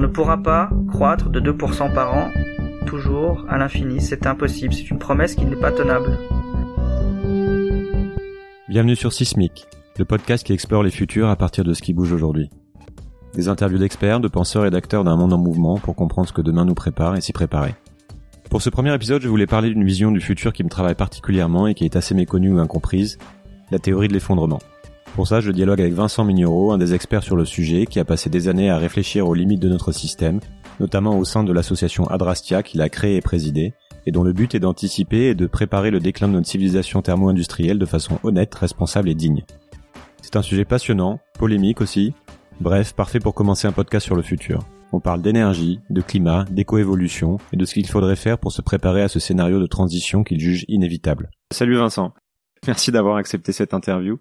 On ne pourra pas croître de 2% par an, toujours, à l'infini, c'est impossible, c'est une promesse qui n'est pas tenable. Bienvenue sur Sismic, le podcast qui explore les futurs à partir de ce qui bouge aujourd'hui. Des interviews d'experts, de penseurs et d'acteurs d'un monde en mouvement pour comprendre ce que demain nous prépare et s'y préparer. Pour ce premier épisode, je voulais parler d'une vision du futur qui me travaille particulièrement et qui est assez méconnue ou incomprise, la théorie de l'effondrement. Pour ça, je dialogue avec Vincent Mignereau, un des experts sur le sujet, qui a passé des années à réfléchir aux limites de notre système, notamment au sein de l'association Adrastia qu'il a créée et présidée, et dont le but est d'anticiper et de préparer le déclin de notre civilisation thermo-industrielle de façon honnête, responsable et digne. C'est un sujet passionnant, polémique aussi, bref, parfait pour commencer un podcast sur le futur. On parle d'énergie, de climat, d'écoévolution et de ce qu'il faudrait faire pour se préparer à ce scénario de transition qu'il juge inévitable. Salut Vincent. Merci d'avoir accepté cette interview.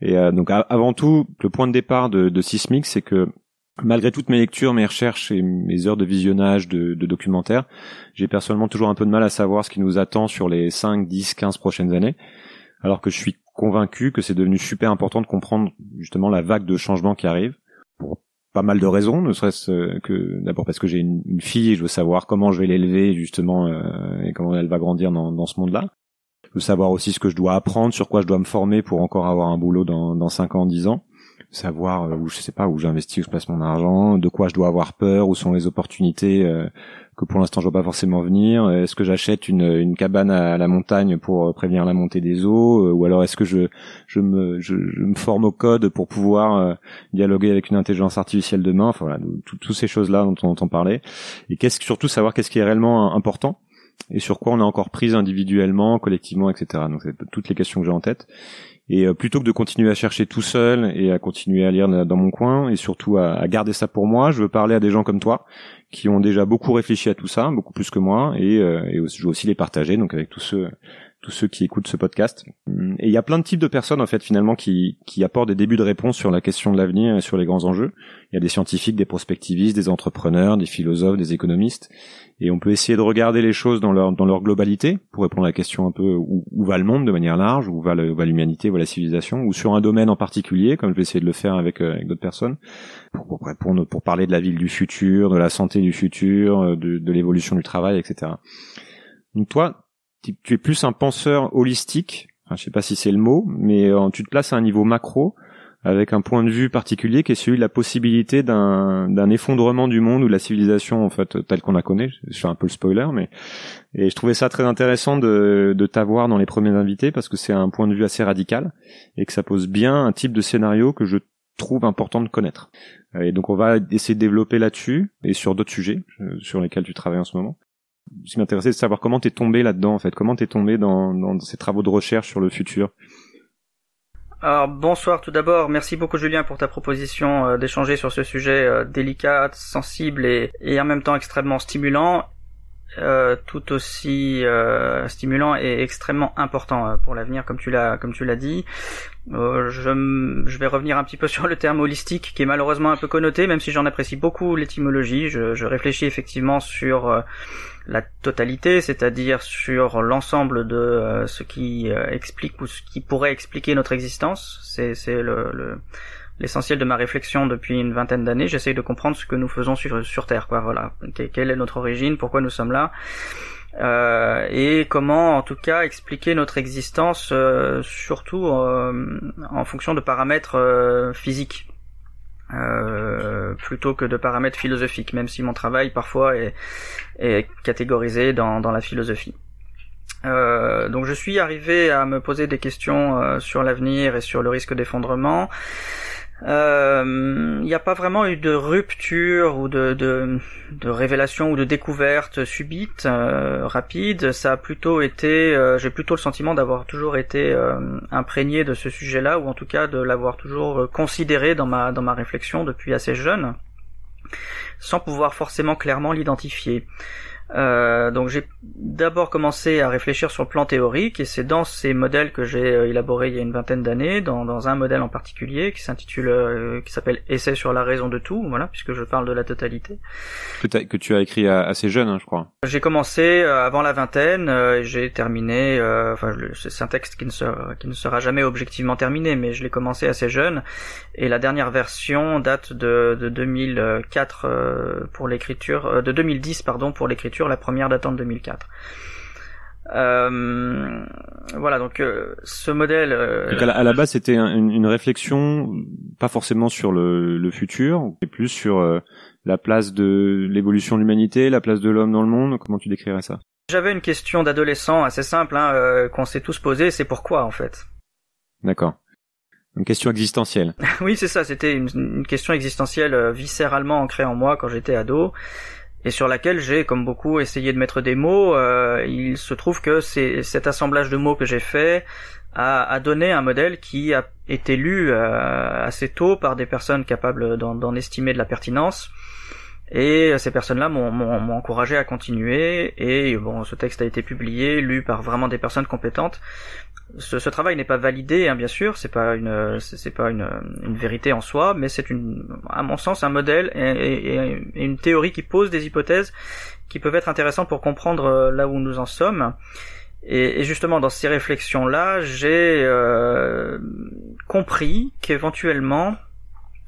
Et euh, donc avant tout, le point de départ de, de Sismic, c'est que malgré toutes mes lectures, mes recherches et mes heures de visionnage de, de documentaires, j'ai personnellement toujours un peu de mal à savoir ce qui nous attend sur les 5, 10, 15 prochaines années, alors que je suis convaincu que c'est devenu super important de comprendre justement la vague de changements qui arrive, pour pas mal de raisons, ne serait-ce que d'abord parce que j'ai une, fille et je veux savoir comment je vais l'élever justement euh, et comment elle va grandir dans, dans ce monde-là de savoir aussi ce que je dois apprendre, sur quoi je dois me former pour encore avoir un boulot dans, dans 5 ans, 10 ans, savoir euh, où je sais pas où j'investis, où je place mon argent, de quoi je dois avoir peur, où sont les opportunités euh, que pour l'instant je vois pas forcément venir. Est-ce que j'achète une, une cabane à la montagne pour prévenir la montée des eaux, euh, ou alors est-ce que je je me je, me forme au code pour pouvoir dialoguer avec une intelligence artificielle demain? Enfin voilà, toutes ces choses là dont on entend parler. Et qu'est-ce surtout savoir qu'est-ce qui est réellement important et sur quoi on a encore prise individuellement, collectivement, etc. Donc c'est toutes les questions que j'ai en tête. Et euh, plutôt que de continuer à chercher tout seul et à continuer à lire dans mon coin et surtout à, à, garder ça pour moi, je veux parler à des gens comme toi qui ont déjà beaucoup réfléchi à tout ça, beaucoup plus que moi, et, euh, et je veux aussi les partager donc avec tous ceux tous ceux qui écoutent ce podcast. Et il y a plein de types de personnes en fait finalement qui, qui apportent des débuts de réponse sur la question de l'avenir et sur les grands enjeux. Il y a des scientifiques, des prospectivistes, des entrepreneurs, des philosophes, des économistes, et on peut essayer de regarder les choses dans leur dans leur globalité pour répondre à la question un peu où, va le monde de manière large, où va l'humanité, où va la civilisation, ou sur un domaine en particulier, comme je vais essayer de le faire avec, euh, avec d'autres personnes, pour, pour pour parler de la ville du futur, de la santé du futur, euh, de, de l'évolution du travail, etc. Donc toi, tu es plus un penseur holistique, enfin, je sais pas si c'est le mot, mais euh, tu te places à un niveau macro avec un point de vue particulier qui est celui de la possibilité d'un, effondrement du monde ou de la civilisation en fait telle qu'on la connaît. Je fais un peu le spoiler, mais et je trouvais ça très intéressant de, de t'avoir dans les premiers invités parce que c'est un point de vue assez radical et que ça pose bien un type de scénario que je trouve important de connaître. Et donc on va essayer de développer là-dessus et sur d'autres sujets euh, sur lesquels tu travailles en ce moment ce qui m'intéressait, de savoir comment t'es tombé là-dedans, en fait. Comment t'es tombé dans, ces travaux de recherche sur le futur? Alors bonsoir tout d'abord, merci beaucoup Julien pour ta proposition euh, d'échanger sur ce sujet euh, délicat, sensible et en même temps extrêmement stimulant euh, tout aussi euh, stimulant et extrêmement important euh, pour l'avenir, comme tu l'as comme tu l'as dit. je, je vais revenir un petit peu sur le terme holistique, qui est malheureusement un peu connoté, même si j'en apprécie beaucoup l'étymologie. Je, je, réfléchis effectivement sur la totalité, c'est-à-dire sur l'ensemble de ce qui explique ou ce qui pourrait expliquer notre existence. C'est le, le l'essentiel de ma réflexion depuis une vingtaine d'années. J'essaye de comprendre ce que nous faisons sur, sur Terre, quoi. Voilà, quelle est notre origine, pourquoi nous sommes là, euh, et comment, en tout cas, expliquer notre existence, euh, surtout euh, en fonction de paramètres euh, physiques. plutôt que de paramètres philosophiques, même si mon travail parfois est, est catégorisé dans, dans la philosophie. Euh, donc je suis arrivé à me poser des questions sur l'avenir et sur le risque d'effondrement il euh, n'y a pas vraiment eu de rupture ou de, de, révélation ou de découverte subite, euh, rapide. Ça a plutôt été, euh, j'ai plutôt le sentiment d'avoir toujours été euh, imprégné de ce sujet-là, ou en tout cas de l'avoir toujours considéré dans ma dans ma réflexion depuis assez jeune, sans pouvoir forcément clairement l'identifier. Euh, donc j'ai d'abord commencé à réfléchir sur le plan théorique et c'est dans ces modèles que j'ai euh, élaboré il y a une vingtaine d'années, dans, dans, un modèle en particulier qui s'intitule, euh, qui s'appelle Essai sur la raison de tout, voilà, puisque je parle de la totalité. Que, que tu as écrit assez jeune, hein, je crois. J'ai commencé avant la vingtaine, et j'ai terminé, enfin c'est un texte qui ne, sera, qui ne sera jamais objectivement terminé, mais je l'ai commencé assez jeune et la dernière version date de, de 2004 pour l'écriture, de 2010 pardon pour l'écriture la première datant de 2004. Euh, voilà, donc euh, ce modèle. Euh, à, la, base, c'était une, réflexion, pas forcément sur le, futur, mais plus sur la place de l'évolution de l'humanité, la place de l'homme dans le monde. Comment tu décrirais ça? J'avais une question d'adolescent assez simple hein, qu'on s'est tous posé, c'est pourquoi en fait? D'accord. Une question existentielle. oui, c'est ça. C'était une, une, question existentielle viscéralement ancrée en moi quand j'étais ado et sur laquelle j'ai, comme beaucoup, essayé de mettre des mots. Euh, il se trouve que c'est cet assemblage de mots que j'ai fait a, a, donné un modèle qui a été lu euh, assez tôt par des personnes capables d'en estimer de la pertinence. Et ces personnes-là m'ont encouragé à continuer. Et bon, ce texte a été publié, lu par vraiment des personnes compétentes ce, ce, travail n'est pas validé, hein, bien sûr, c'est pas une, c'est pas une, une, vérité en soi, mais c'est une, à mon sens, un modèle et, une théorie qui pose des hypothèses qui peuvent être intéressantes pour comprendre euh, là où nous en sommes. Et, et justement, dans ces réflexions-là, j'ai euh, compris qu'éventuellement,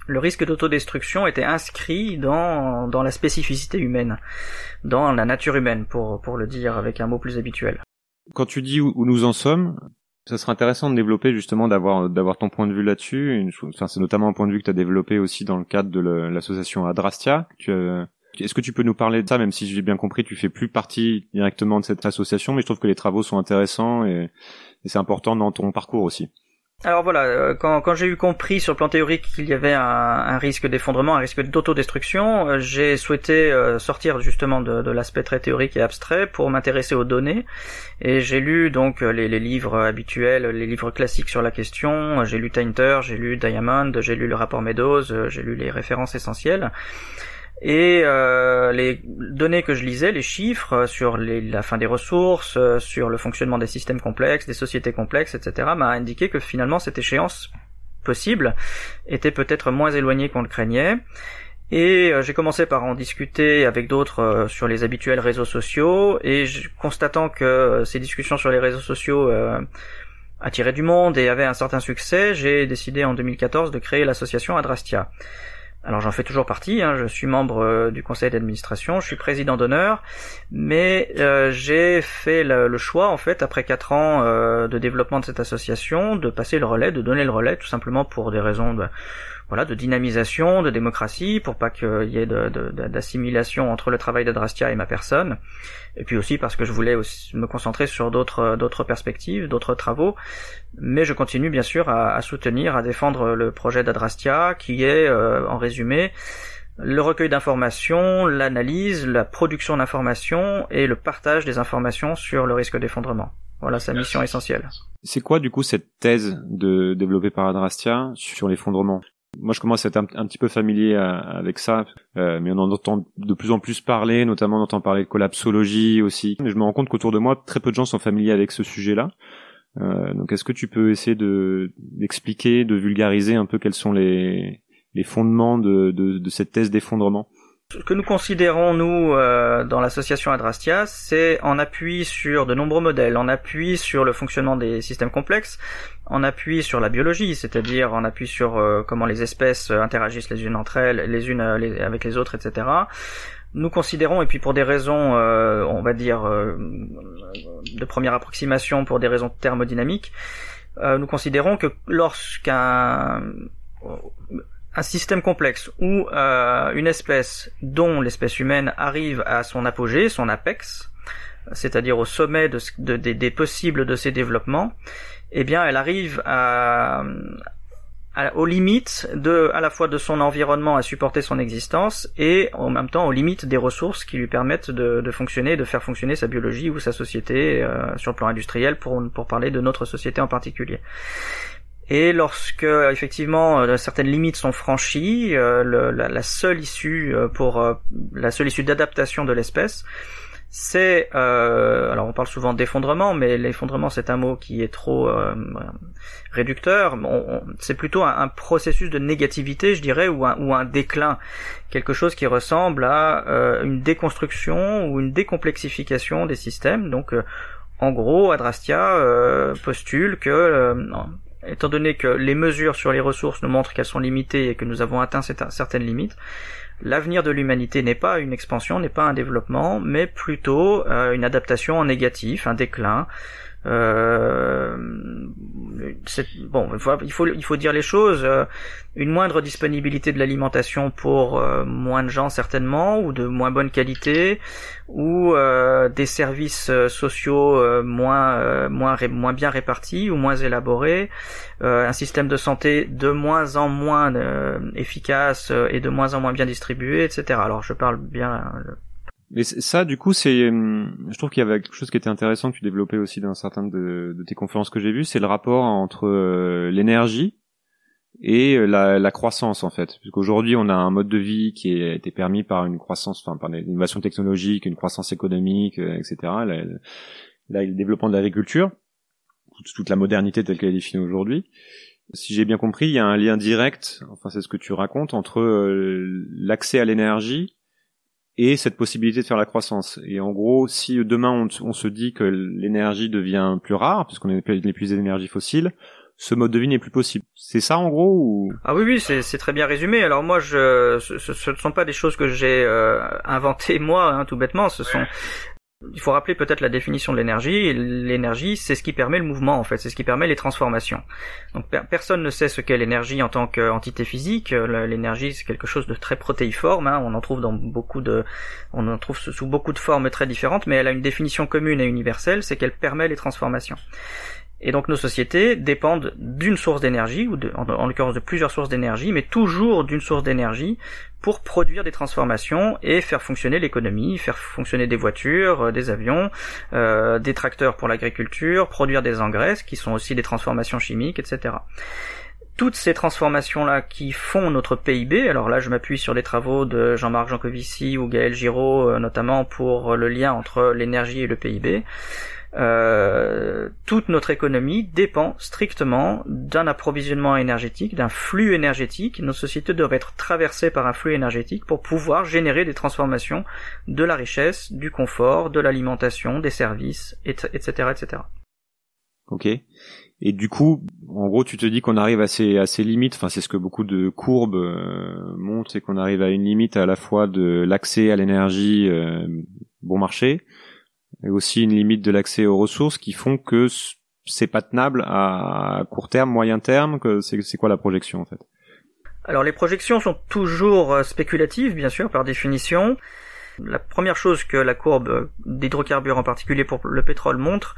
le risque d'autodestruction était inscrit dans, dans la spécificité humaine, dans la nature humaine, pour, pour le dire avec un mot plus habituel. Quand tu dis où nous en sommes, ça serait intéressant de développer justement d'avoir d'avoir ton point de vue là-dessus. Enfin, c'est notamment un point de vue que tu as développé aussi dans le cadre de l'association Adrastia. Est-ce que tu peux nous parler de ça, même si j'ai bien compris, tu fais plus partie directement de cette association, mais je trouve que les travaux sont intéressants et c'est important dans ton parcours aussi. Alors voilà, euh, quand, j'ai eu compris sur le plan théorique qu'il y avait un, risque d'effondrement, un risque d'autodestruction, euh, j'ai souhaité euh, sortir justement de, de l'aspect très théorique et abstrait pour m'intéresser aux données. Et j'ai lu donc les, les, livres habituels, les livres classiques sur la question. J'ai lu Tainter, j'ai lu Diamond, j'ai lu le rapport Meadows, j'ai lu les références essentielles. Et euh, les données que je lisais, les chiffres sur les, la fin des ressources, euh, sur le fonctionnement des systèmes complexes, des sociétés complexes, etc., m'a indiqué que finalement cette échéance possible était peut-être moins éloignée qu'on le craignait. Et euh, j'ai commencé par en discuter avec d'autres sur les habituels réseaux sociaux, et constatant que ces discussions sur les réseaux sociaux attiraient du monde et avaient un certain succès, j'ai décidé en 2014 de créer l'association Adrastia. Alors j'en fais toujours partie, hein, je suis membre euh, du conseil d'administration, je suis président d'honneur, mais euh, j'ai fait le, choix en fait après quatre ans euh, de développement de cette association de passer le relais, de donner le relais tout simplement pour des raisons de voilà, de dynamisation, de démocratie, pour pas qu'il y ait d'assimilation de, entre le travail d'Adrastia et ma personne, et puis aussi parce que je voulais aussi me concentrer sur d'autres d'autres perspectives, d'autres travaux, mais je continue bien sûr à, à soutenir, à défendre le projet d'Adrastia, qui est, euh, en résumé, le recueil d'informations, l'analyse, la production d'informations et le partage des informations sur le risque d'effondrement. Voilà sa mission essentielle. C'est quoi du coup cette thèse de développée par Adrastia sur l'effondrement? Moi, je commence à être un, petit peu familier euh, avec ça, euh, mais on en entend de plus en plus parler, notamment on entend parler de collapsologie aussi. Mais je me rends compte qu'autour de moi, très peu de gens sont familiers avec ce sujet-là. Euh, donc, est-ce que tu peux essayer de d'expliquer, de vulgariser un peu quels sont les les fondements de, de, de cette thèse d'effondrement? Ce que nous considérons, nous, euh, dans l'association Adrastia, c'est en appui sur de nombreux modèles, en appui sur le fonctionnement des systèmes complexes, en appui sur la biologie, c'est-à-dire en appui sur euh, comment les espèces interagissent les unes entre elles, les unes euh, avec les autres, etc. Nous considérons, et puis pour des raisons, on va dire, de première approximation, pour des raisons thermodynamiques, nous considérons que lorsqu'un un système complexe où euh, une espèce dont l'espèce humaine arrive à son apogée, son apex, c'est-à-dire au sommet de, des possibles de ses développements, eh bien elle arrive à, aux limites de, à la fois de son environnement à supporter son existence et en même temps aux limites des ressources qui lui permettent de, fonctionner, de faire fonctionner sa biologie ou sa société euh, sur le plan industriel pour, pour parler de notre société en particulier. Et lorsque effectivement euh, certaines limites sont franchies, euh, la, seule issue euh, pour la seule issue d'adaptation de l'espèce, c'est euh, alors on parle souvent d'effondrement, mais l'effondrement c'est un mot qui est trop euh, réducteur. c'est plutôt un, processus de négativité, je dirais, ou un, ou un déclin, quelque chose qui ressemble à euh, une déconstruction ou une décomplexification des systèmes. Donc, euh, en gros, Adrastia euh, postule que étant donné que les mesures sur les ressources nous montrent qu'elles sont limitées et que nous avons atteint certaines limites, l'avenir de l'humanité n'est pas une expansion, n'est pas un développement, mais plutôt euh, une adaptation en négatif, un déclin, euh, bon, il faut, il faut dire les choses. Euh, une moindre disponibilité de l'alimentation pour euh, moins de gens certainement, ou de moins bonne qualité, ou euh, des services sociaux moins, moins, moins bien répartis ou moins élaborés, un système de santé de moins en moins efficace et de moins en moins bien distribué, etc. Alors je parle bien mais ça, du coup, c'est, hum, je trouve qu'il y avait quelque chose qui était intéressant que tu développais aussi dans certaines de, tes conférences que j'ai vues, c'est le rapport entre euh, l'énergie et euh, la, croissance en fait. Puisqu'aujourd'hui, on a un mode de vie qui a été permis par une croissance, enfin par l'innovation technologique, une croissance économique, euh, etc. Là, là, le développement de l'agriculture, toute la modernité telle qu'elle est définie aujourd'hui. Si j'ai bien compris, il y a un lien direct, enfin c'est ce que tu racontes, entre l'accès à l'énergie et cette possibilité de faire la croissance. Et en gros, si demain on, se dit que l'énergie devient plus rare, puisqu'on est épuisé d'énergie fossile, ce mode de vie n'est plus possible. C'est ça en gros ou... Ah oui oui c'est très bien résumé. Alors moi je ce, ne sont pas des choses que j'ai euh, inventées moi hein, tout bêtement. Ce sont il faut rappeler peut-être la définition de l'énergie. L'énergie, c'est ce qui permet le mouvement, en fait, c'est ce qui permet les transformations. Donc personne ne sait ce qu'est l'énergie en tant qu'entité physique. L'énergie, c'est quelque chose de très protéiforme. Hein. On en trouve dans beaucoup de, on en trouve sous beaucoup de formes très différentes, mais elle a une définition commune et universelle, c'est qu'elle permet les transformations. Et donc nos sociétés dépendent d'une source d'énergie, ou en, l'occurrence de plusieurs sources d'énergie, mais toujours d'une source d'énergie pour produire des transformations et faire fonctionner l'économie, faire fonctionner des voitures, euh, des avions, euh, des tracteurs pour l'agriculture, produire des engrais, qui sont aussi des transformations chimiques, etc toutes ces transformations-là qui font notre PIB, alors là je m'appuie sur les travaux de Jean-Marc Jancovici ou Gaël Giraud euh, notamment pour le lien entre l'énergie et le PIB, euh, toute notre économie dépend strictement d'un approvisionnement énergétique, d'un flux énergétique. Nos sociétés doivent être traversées par un flux énergétique pour pouvoir générer des transformations de la richesse, du confort, de l'alimentation, des services, etc., etc. Ok. Et du coup, en gros, tu te dis qu'on arrive à ces, à ces limites. Enfin, c'est ce que beaucoup de courbes euh, montrent, c'est qu'on arrive à une limite à la fois de l'accès à l'énergie euh, bon marché, et aussi une limite de l'accès aux ressources qui font que c'est pas tenable à court terme, moyen terme. Que c'est quoi la projection en fait? Alors les projections sont toujours euh, spéculatives, bien sûr, par définition. La première chose que la courbe d'hydrocarbures en particulier pour le pétrole montre,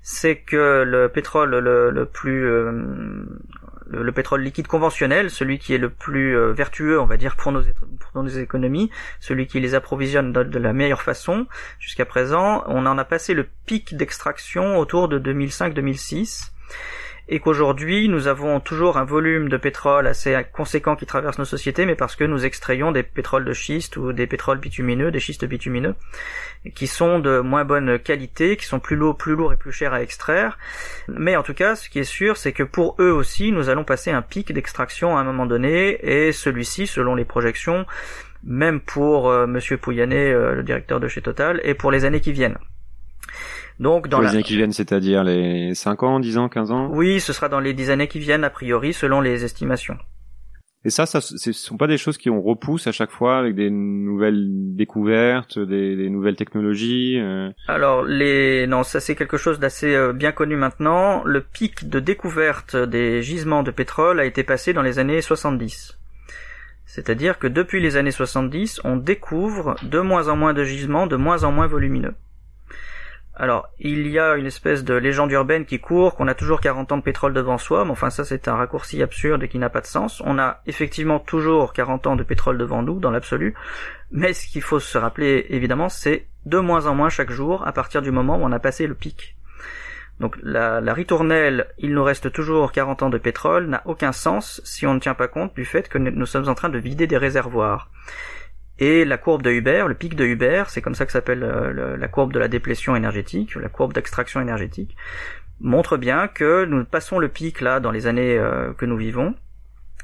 c'est que le pétrole le, plus euh, le, pétrole liquide conventionnel, celui qui est le plus euh, vertueux, on va dire, pour nos, pour nos économies, celui qui les approvisionne de, la meilleure façon, jusqu'à présent, on en a passé le pic d'extraction autour de 2005-2006 et qu'aujourd'hui nous avons toujours un volume de pétrole assez conséquent qui traverse nos sociétés, mais parce que nous extrayons des pétroles de schiste ou des pétroles bitumineux, des schistes bitumineux, qui sont de moins bonne qualité, qui sont plus lourds, plus lourds et plus chers à extraire. Mais en tout cas, ce qui est sûr, c'est que pour eux aussi, nous allons passer un pic d'extraction à un moment donné, et celui-ci, selon les projections, même pour euh, Monsieur Pouyanné, euh, le directeur de chez Total, et pour les années qui viennent. Donc dans les années qui viennent, c'est-à-dire les 5 ans, 10 ans, 15 ans Oui, ce sera dans les 10 années qui viennent a priori selon les estimations. Et ça, ça, ce sont pas des choses qui on repousse à chaque fois avec des nouvelles découvertes, des, des nouvelles technologies. Euh... Alors les, non, ça c'est quelque chose d'assez euh, bien connu maintenant. Le pic de découverte des gisements de pétrole a été passé dans les années 70. C'est-à-dire que depuis les années 70, on découvre de moins en moins de gisements, de moins en moins volumineux. Alors, il y a une espèce de légende urbaine qui court, qu'on a toujours 40 ans de pétrole devant soi, mais enfin ça c'est un raccourci absurde et qui n'a pas de sens. On a effectivement toujours 40 ans de pétrole devant nous, dans l'absolu, mais ce qu'il faut se rappeler évidemment, c'est de moins en moins chaque jour à partir du moment où on a passé le pic. Donc la, la ritournelle, il nous reste toujours 40 ans de pétrole, n'a aucun sens si on ne tient pas compte du fait que nous sommes en train de vider des réservoirs. Et la courbe de Hubert, le pic de Hubert, c'est comme ça que s'appelle euh, la courbe de la déplétion énergétique, la courbe d'extraction énergétique, montre bien que nous passons le pic là dans les années euh, que nous vivons,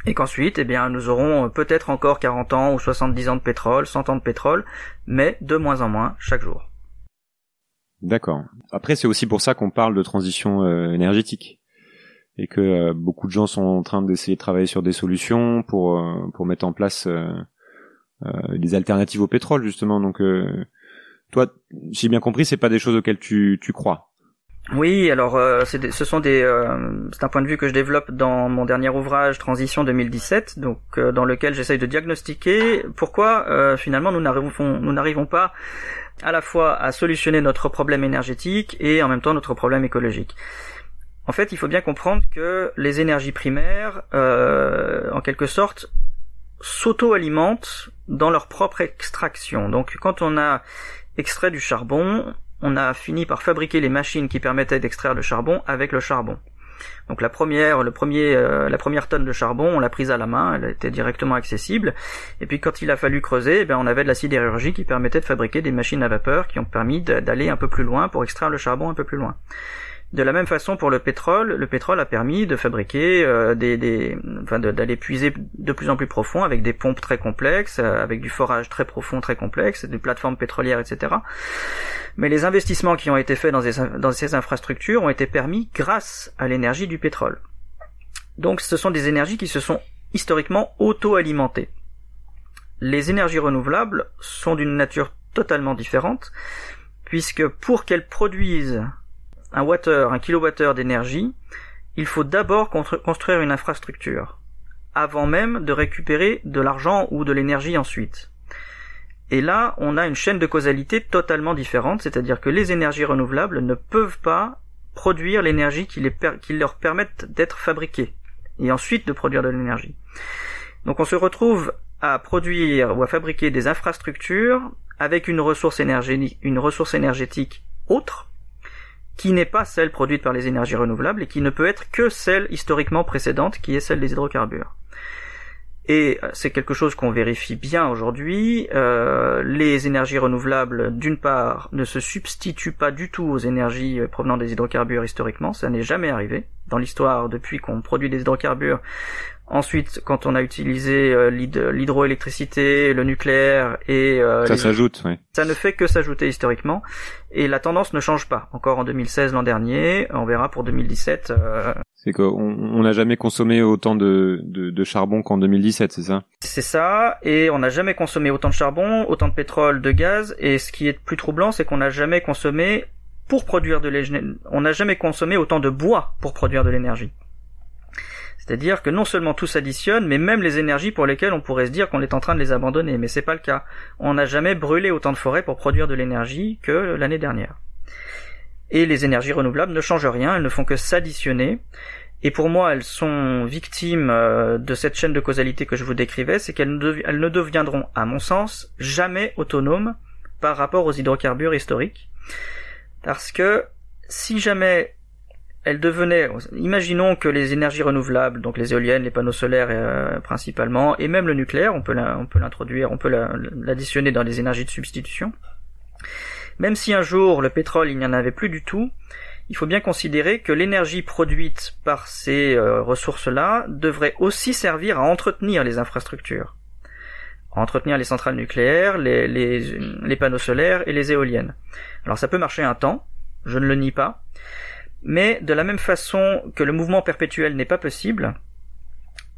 et qu'ensuite, eh bien, nous aurons peut-être encore 40 ans ou 70 ans de pétrole, 100 ans de pétrole, mais de moins en moins chaque jour. D'accord. Après, c'est aussi pour ça qu'on parle de transition euh, énergétique et que beaucoup de gens sont en train d'essayer de travailler sur des solutions pour pour mettre en place euh, des alternatives au pétrole justement. Donc euh, toi, j'ai bien compris, c'est pas des choses auxquelles tu, tu crois. Oui, alors euh, ce sont des, c'est un point de vue que je développe dans mon dernier ouvrage Transition 2017, donc dans lequel j'essaye de diagnostiquer pourquoi finalement nous n'arrivons, nous n'arrivons pas à la fois à solutionner notre problème énergétique et en même temps notre problème écologique. En fait, il faut bien comprendre que les énergies primaires, en quelque sorte, s'auto-alimentent dans leur propre extraction. Donc quand on a extrait du charbon, on a fini par fabriquer les machines qui permettaient d'extraire le charbon avec le charbon. Donc la première, le premier, euh, la première tonne de charbon, on l'a prise à la main, elle était directement accessible. Et puis quand il a fallu creuser, eh ben, on avait de la sidérurgie qui permettait de fabriquer des machines à vapeur qui ont permis d'aller un peu plus loin pour extraire le charbon un peu plus loin. De la même façon pour le pétrole, le pétrole a permis de fabriquer euh, des, des, enfin d'aller puiser de plus en plus profond avec des pompes très complexes, euh, avec du forage très profond, très complexe, des plateformes pétrolières, etc. Mais les investissements qui ont été faits dans, dans ces infrastructures ont été permis grâce à l'énergie du pétrole. Donc ce sont des énergies qui se sont historiquement auto-alimentées. Les énergies renouvelables sont d'une nature totalement différente, puisque pour qu'elles produisent un watteur, un kilowattheure d'énergie, il faut d'abord construire une infrastructure, avant même de récupérer de l'argent ou de l'énergie ensuite. Et là, on a une chaîne de causalité totalement différente, c'est-à-dire que les énergies renouvelables ne peuvent pas produire l'énergie qui, leur permette d'être fabriquées, et ensuite de produire de l'énergie. Donc on se retrouve à produire ou à fabriquer des infrastructures avec une ressource, une ressource énergétique autre, qui n'est pas celle produite par les énergies renouvelables et qui ne peut être que celle historiquement précédente qui est celle des hydrocarbures. Et euh, c'est quelque chose qu'on vérifie bien aujourd'hui. Euh, les énergies renouvelables, d'une part, ne se substituent pas du tout aux énergies euh, provenant des hydrocarbures historiquement. Ça n'est jamais arrivé dans l'histoire depuis qu'on produit des hydrocarbures. Ensuite, quand on a utilisé euh, l'hydroélectricité, le nucléaire et euh, ça s'ajoute, oui. Ça ne fait que s'ajouter historiquement et la tendance ne change pas. Encore en 2016 l'an dernier, on verra pour 2017. Euh... C'est qu'on n'a jamais consommé autant de, de, de charbon qu'en 2017, c'est ça? C'est ça, et on n'a jamais consommé autant de charbon, autant de pétrole, de gaz, et ce qui est plus troublant, c'est qu'on n'a jamais consommé pour produire de l'énergie, on n'a jamais consommé autant de bois pour produire de l'énergie. C'est-à-dire que non seulement tout s'additionne, mais même les énergies pour lesquelles on pourrait se dire qu'on est en train de les abandonner. Mais c'est pas le cas. On n'a jamais brûlé autant de forêts pour produire de l'énergie que l'année dernière. Et les énergies renouvelables ne changent rien, elles ne font que s'additionner. Et pour moi, elles sont victimes euh, de cette chaîne de causalité que je vous décrivais, c'est qu'elles ne deviendront, à mon sens, jamais autonomes par rapport aux hydrocarbures historiques. Parce que si jamais elle devenait, imaginons que les énergies renouvelables, donc les éoliennes, les panneaux solaires euh, principalement, et même le nucléaire, on peut l'introduire, on peut l'additionner dans les énergies de substitution. Même si un jour le pétrole il n'y en avait plus du tout, il faut bien considérer que l'énergie produite par ces euh, ressources-là devrait aussi servir à entretenir les infrastructures, entretenir les centrales nucléaires, les panneaux solaires et les éoliennes. Alors ça peut marcher un temps, je ne le nie pas, mais de la même façon que le mouvement perpétuel n'est pas possible,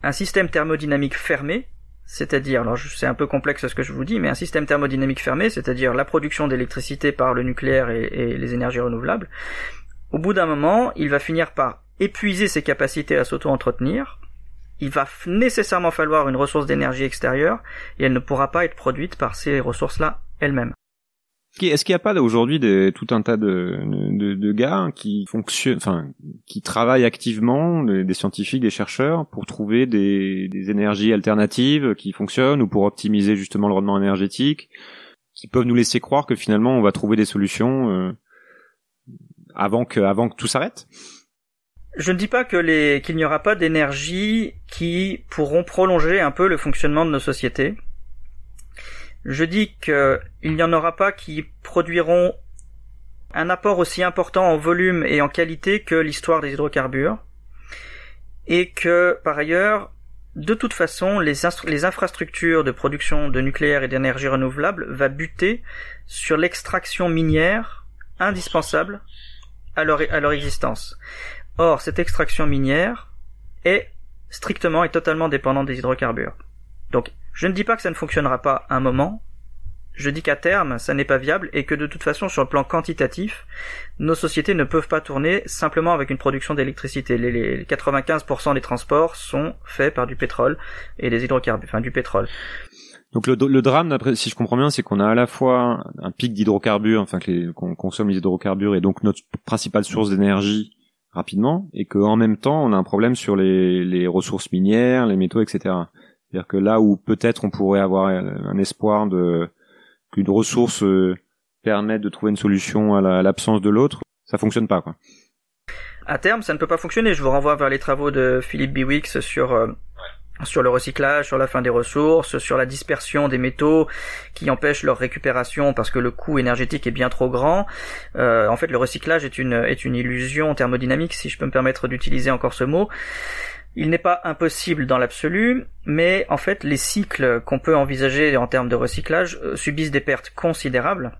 un système thermodynamique fermé, c'est-à-dire, alors c'est un peu complexe ce que je vous dis, mais un système thermodynamique fermé, c'est-à-dire la production d'électricité par le nucléaire et, les énergies renouvelables, au bout d'un moment, il va finir par épuiser ses capacités à s'auto-entretenir, il va nécessairement falloir une ressource d'énergie extérieure, et elle ne pourra pas être produite par ces ressources-là elles-mêmes. Est-ce qu'il n'y a pas aujourd'hui tout un tas de, gars qui fonctionnent, enfin, qui travaillent activement, des, scientifiques, des chercheurs, pour trouver des, des, énergies alternatives qui fonctionnent ou pour optimiser justement le rendement énergétique, qui peuvent nous laisser croire que finalement on va trouver des solutions euh, avant que avant que tout s'arrête? Je ne dis pas que les qu'il n'y aura pas d'énergie qui pourront prolonger un peu le fonctionnement de nos sociétés. Je dis qu'il n'y en aura pas qui produiront un apport aussi important en volume et en qualité que l'histoire des hydrocarbures, et que par ailleurs, de toute façon, les, infrastructures de production de nucléaire et d'énergie renouvelable va buter sur l'extraction minière indispensable à leur, à leur existence. Or, cette extraction minière est strictement et totalement dépendante des hydrocarbures. Donc, je ne dis pas que ça ne fonctionnera pas un moment, je dis qu'à terme, ça n'est pas viable et que de toute façon, sur le plan quantitatif, nos sociétés ne peuvent pas tourner simplement avec une production d'électricité. Les, 95% des transports sont faits par du pétrole et des hydrocarbures, enfin du pétrole. Donc le, drame, si je comprends bien, c'est qu'on a à la fois un pic d'hydrocarbures, enfin qu'on consomme les hydrocarbures et donc notre principale source d'énergie rapidement, et qu'en même temps on a un problème sur les ressources minières, les métaux, etc. C'est-à-dire que là où peut-être on pourrait avoir un espoir de qu'une ressource euh, permette de trouver une solution à l'absence de l'autre, ça fonctionne pas quoi. À terme, ça ne peut pas fonctionner. Je vous renvoie vers les travaux de Philippe Biwix sur euh, sur le recyclage, sur la fin des ressources, sur la dispersion des métaux qui empêchent leur récupération parce que le coût énergétique est bien trop grand. Euh, en fait, le recyclage est une est une illusion thermodynamique, si je peux me permettre d'utiliser encore ce mot. Il n'est pas impossible dans l'absolu, mais en fait les cycles qu'on peut envisager en termes de recyclage euh, subissent des pertes considérables.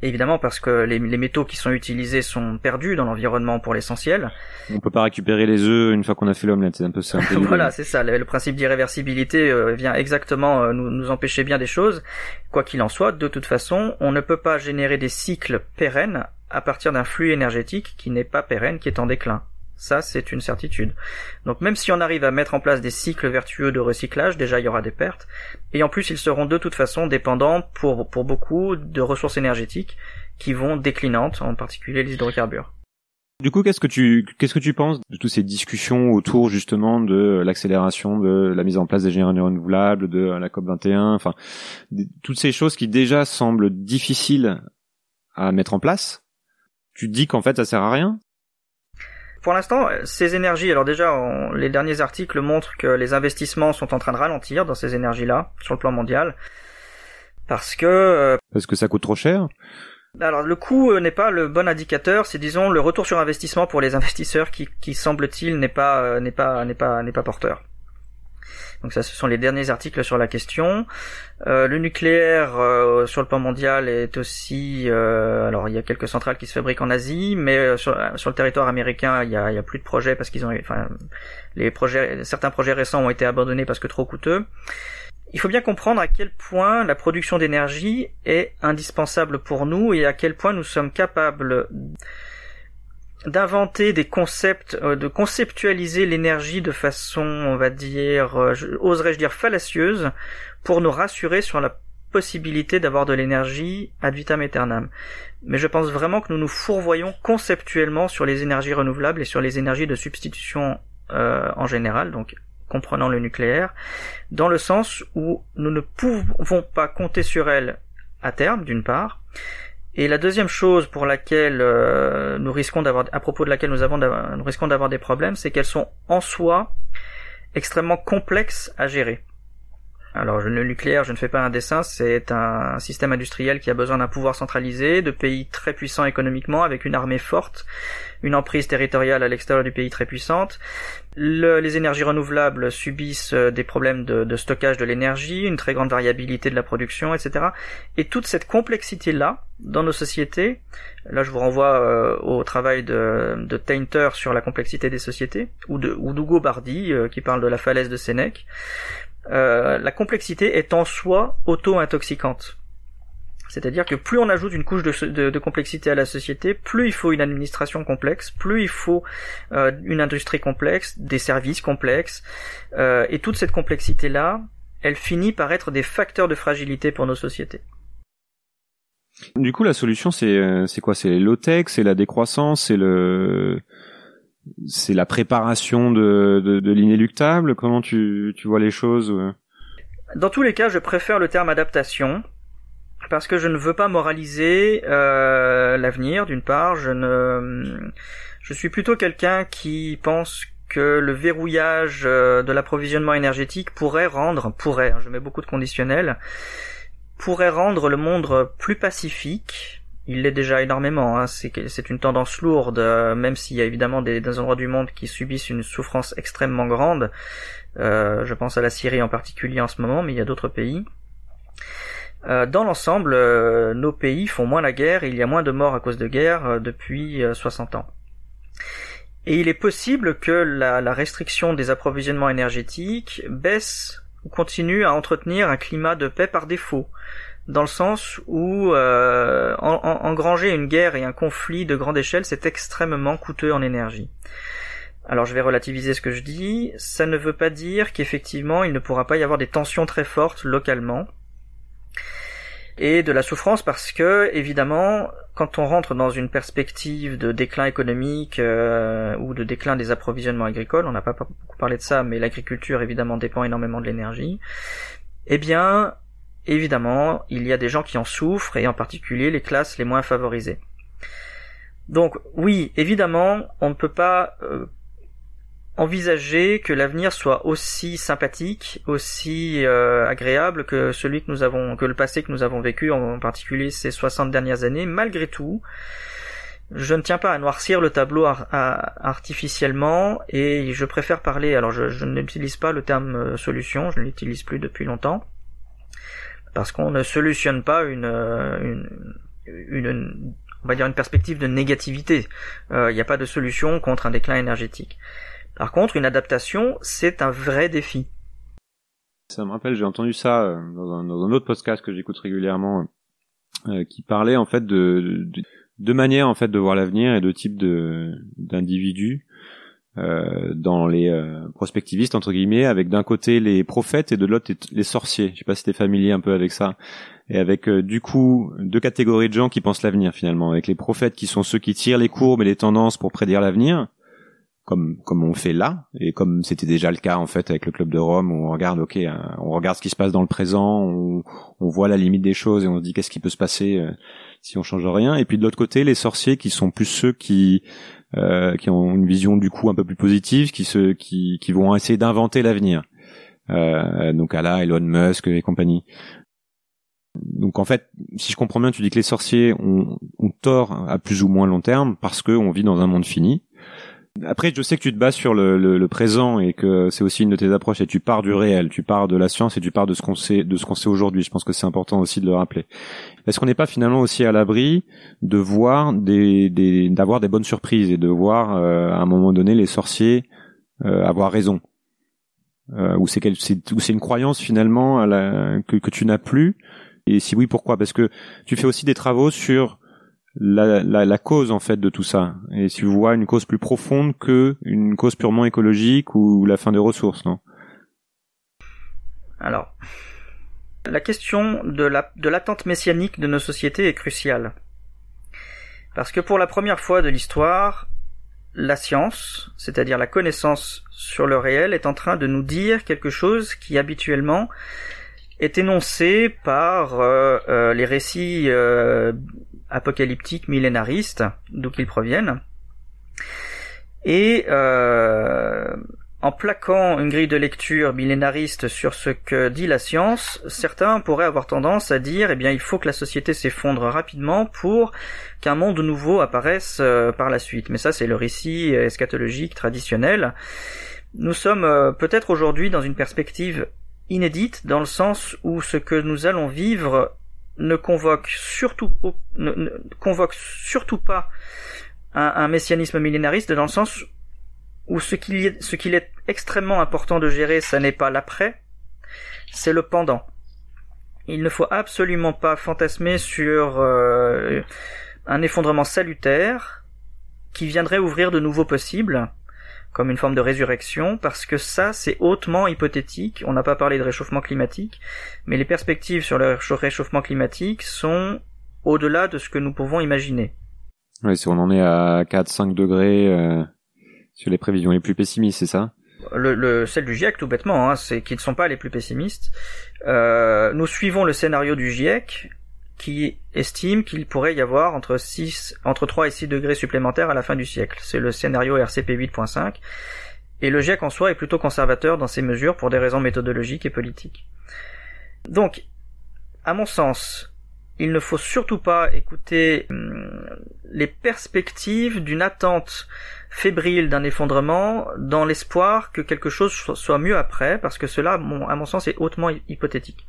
Évidemment parce que les, métaux qui sont utilisés sont perdus dans l'environnement pour l'essentiel. On peut pas récupérer les œufs une fois qu'on a fait l'omelette, c'est un peu ça. voilà, c'est ça. Le, principe d'irréversibilité euh, vient exactement euh, nous, nous empêcher bien des choses. Quoi qu'il en soit, de toute façon, on ne peut pas générer des cycles pérennes à partir d'un flux énergétique qui n'est pas pérenne, qui est en déclin. Ça, c'est une certitude. Donc même si on arrive à mettre en place des cycles vertueux de recyclage, déjà il y aura des pertes. Et en plus, ils seront de toute façon dépendants pour, pour beaucoup de ressources énergétiques qui vont déclinantes, en particulier les hydrocarbures. Du coup, qu'est-ce que tu qu'est-ce que tu penses de toutes ces discussions autour justement de l'accélération de la mise en place des énergies renouvelables, de la COP 21, enfin toutes ces choses qui déjà semblent difficiles à mettre en place? Tu dis qu'en fait ça sert à rien? Pour l'instant, ces énergies, alors déjà, les derniers articles montrent que les investissements sont en train de ralentir dans ces énergies-là, sur le plan mondial, parce que... Euh, parce que ça coûte trop cher alors le coût euh, n'est pas le bon indicateur, c'est disons le retour sur investissement pour les investisseurs qui, qui semble-t-il n'est pas euh, n'est pas n'est pas n'est pas porteur. Donc ça, ce sont les derniers articles sur la question. Euh, le nucléaire euh, sur le plan mondial est aussi, euh, alors il y a quelques centrales qui se fabriquent en Asie, mais sur, le territoire américain, il y a, il y a plus de projets parce qu'ils ont, enfin, les projets, certains projets récents ont été abandonnés parce que trop coûteux. Il faut bien comprendre à quel point la production d'énergie est indispensable pour nous et à quel point nous sommes capables d'inventer des concepts, euh, de conceptualiser l'énergie de façon, on va dire, euh, oserais-je dire fallacieuse, pour nous rassurer sur la possibilité d'avoir de l'énergie ad vitam aeternam. Mais je pense vraiment que nous nous fourvoyons conceptuellement sur les énergies renouvelables et sur les énergies de substitution euh, en général, donc comprenant le nucléaire, dans le sens où nous ne pouvons pas compter sur elles à terme, d'une part, et la deuxième chose pour laquelle euh, nous risquons d'avoir, à propos de laquelle nous avons, nous risquons d'avoir des problèmes, c'est qu'elles sont en soi extrêmement complexes à gérer. Alors le nucléaire, je ne fais pas un dessin, c'est un système industriel qui a besoin d'un pouvoir centralisé, de pays très puissants économiquement, avec une armée forte, une emprise territoriale à l'extérieur du pays très puissante. les énergies renouvelables subissent euh, des problèmes de, stockage de l'énergie, une très grande variabilité de la production, etc. Et toute cette complexité-là, dans nos sociétés, là je vous renvoie euh, au travail de, Tainter sur la complexité des sociétés, ou de ou Bardi, euh, qui parle de la falaise de Sénèque, euh, la complexité est en soi auto-intoxicante. C'est-à-dire que plus on ajoute une couche de, complexité à la société, plus il faut une administration complexe, plus il faut euh, une industrie complexe, des services complexes, euh, et toute cette complexité-là, elle finit par être des facteurs de fragilité pour nos sociétés. Du coup, la solution, c'est c'est quoi? C'est low-tech, c'est la décroissance, c'est le c'est la préparation de, de, l'inéluctable? Comment tu, tu vois les choses? Dans tous les cas, je préfère le terme adaptation parce que je ne veux pas moraliser euh, l'avenir. D'une part, je ne, je suis plutôt quelqu'un qui pense que le verrouillage euh, de l'approvisionnement énergétique pourrait rendre, pourrait, hein, je mets beaucoup de conditionnels, pourrait rendre le monde plus pacifique. Il l'est déjà énormément, hein. c'est une tendance lourde, euh, même s'il y a évidemment des, endroits du monde qui subissent une souffrance extrêmement grande. Euh, je pense à la Syrie en particulier en ce moment, mais il y a d'autres pays. Euh, dans l'ensemble, nos pays font moins la guerre il y a moins de morts à cause de guerre depuis 60 ans. Et il est possible que la restriction des approvisionnements énergétiques baisse ou continue à entretenir un climat de paix par défaut, dans le sens où engranger une guerre et un conflit de grande échelle, c'est extrêmement coûteux en énergie. Alors je vais relativiser ce que je dis, ça ne veut pas dire qu'effectivement il ne pourra pas y avoir des tensions très fortes localement, et de la souffrance parce que évidemment quand on rentre dans une perspective de déclin économique euh, ou de déclin des approvisionnements agricoles, on n'a pas beaucoup parlé de ça, mais l'agriculture évidemment dépend énormément de l'énergie. Eh bien, évidemment, il y a des gens qui en souffrent et en particulier les classes les moins favorisées. Donc oui, évidemment, on ne peut pas euh, envisager que l'avenir soit aussi sympathique, aussi euh, agréable que celui que nous avons, que le passé que nous avons vécu, en particulier ces 60 dernières années. Malgré tout, je ne tiens pas à noircir le tableau artificiellement et je préfère parler. Alors, je, n'utilise pas le terme euh, solution, je ne l'utilise plus depuis longtemps parce qu'on ne solutionne pas une, euh, une, une, on va dire une perspective de négativité. Il n'y a pas de solution contre un déclin énergétique. Par contre, une adaptation, c'est un vrai défi. Ça me rappelle, j'ai entendu ça euh, dans un, autre podcast que j'écoute régulièrement, euh, qui parlait en fait de, deux manières en fait de voir l'avenir et de types de d'individus euh, dans les prospectivistes entre guillemets, avec d'un côté les prophètes et de l'autre les sorciers. Je sais pas si t'es familier un peu avec ça. Et avec du coup deux catégories de gens qui pensent l'avenir finalement, avec les prophètes qui sont ceux qui tirent les courbes et les tendances pour prédire l'avenir, comme comme on fait là et comme c'était déjà le cas en fait avec le club de Rome où on regarde ok euh, on regarde ce qui se passe dans le présent on, on voit la limite des choses et on se dit qu'est-ce qui peut se passer euh, si on change rien et puis de l'autre côté les sorciers qui sont plus ceux qui euh, qui ont une vision du coup un peu plus positive qui se qui qui vont essayer d'inventer l'avenir euh, donc à la Elon Musk et compagnie donc en fait, si je comprends bien, tu dis que les sorciers ont, ont tort à plus ou moins long terme parce qu'on vit dans un monde fini. Après, je sais que tu te bases sur le, le, le présent et que c'est aussi une de tes approches et tu pars du réel, tu pars de la science et tu pars de ce qu'on sait, de ce qu'on sait aujourd'hui. Je pense que c'est important aussi de le rappeler. Est-ce qu'on n'est pas finalement aussi à l'abri de voir des, des d'avoir des bonnes surprises et de voir euh, à un moment donné les sorciers euh, avoir raison? Euh, ou c'est ou c'est une croyance finalement à la, que, que tu n'as plus? Et si oui pourquoi? Parce que tu fais aussi des travaux sur la, la, la, cause en fait de tout ça. Et si vous voyez une cause plus profonde que une cause purement écologique ou la fin des ressources non? Alors la question de la de l'attente messianique de nos sociétés est cruciale. Parce que pour la première fois de l'histoire la science c'est-à-dire la connaissance sur le réel est en train de nous dire quelque chose qui habituellement est énoncé par euh, euh, les récits euh, apocalyptiques millénaristes, d'où qu'ils proviennent. Et euh, en plaquant une grille de lecture millénariste sur ce que dit la science, certains pourraient avoir tendance à dire, eh bien, il faut que la société s'effondre rapidement pour qu'un monde nouveau apparaisse euh, par la suite. Mais ça, c'est le récit eschatologique traditionnel. Nous sommes euh, peut-être aujourd'hui dans une perspective inédite dans le sens où ce que nous allons vivre ne convoque surtout ne, convoque surtout pas un, messianisme millénariste dans le sens où ce qu'il est, extrêmement important de gérer, ça n'est pas l'après, c'est le pendant. Il ne faut absolument pas fantasmer sur euh, un effondrement salutaire qui viendrait ouvrir de nouveaux possibles comme une forme de résurrection, parce que ça, c'est hautement hypothétique. On n'a pas parlé de réchauffement climatique, mais les perspectives sur le réchauffement climatique sont au-delà de ce que nous pouvons imaginer. Oui, si on en est à 4-5 degrés euh, sur les prévisions les plus pessimistes, c'est ça? Le, le, celle du GIEC, tout bêtement, hein, c'est qu'ils ne sont pas les plus pessimistes. Euh, nous suivons le scénario du GIEC, qui estime qu'il pourrait y avoir entre 6, entre 3 et 6 degrés supplémentaires à la fin du siècle. C'est le scénario RCP 8.5. Et le GIEC en soi est plutôt conservateur dans ses mesures pour des raisons méthodologiques et politiques. Donc, à mon sens, il ne faut surtout pas écouter hum, les perspectives d'une attente fébrile d'un effondrement dans l'espoir que quelque chose soit mieux après, parce que cela, à mon sens, est hautement hypothétique.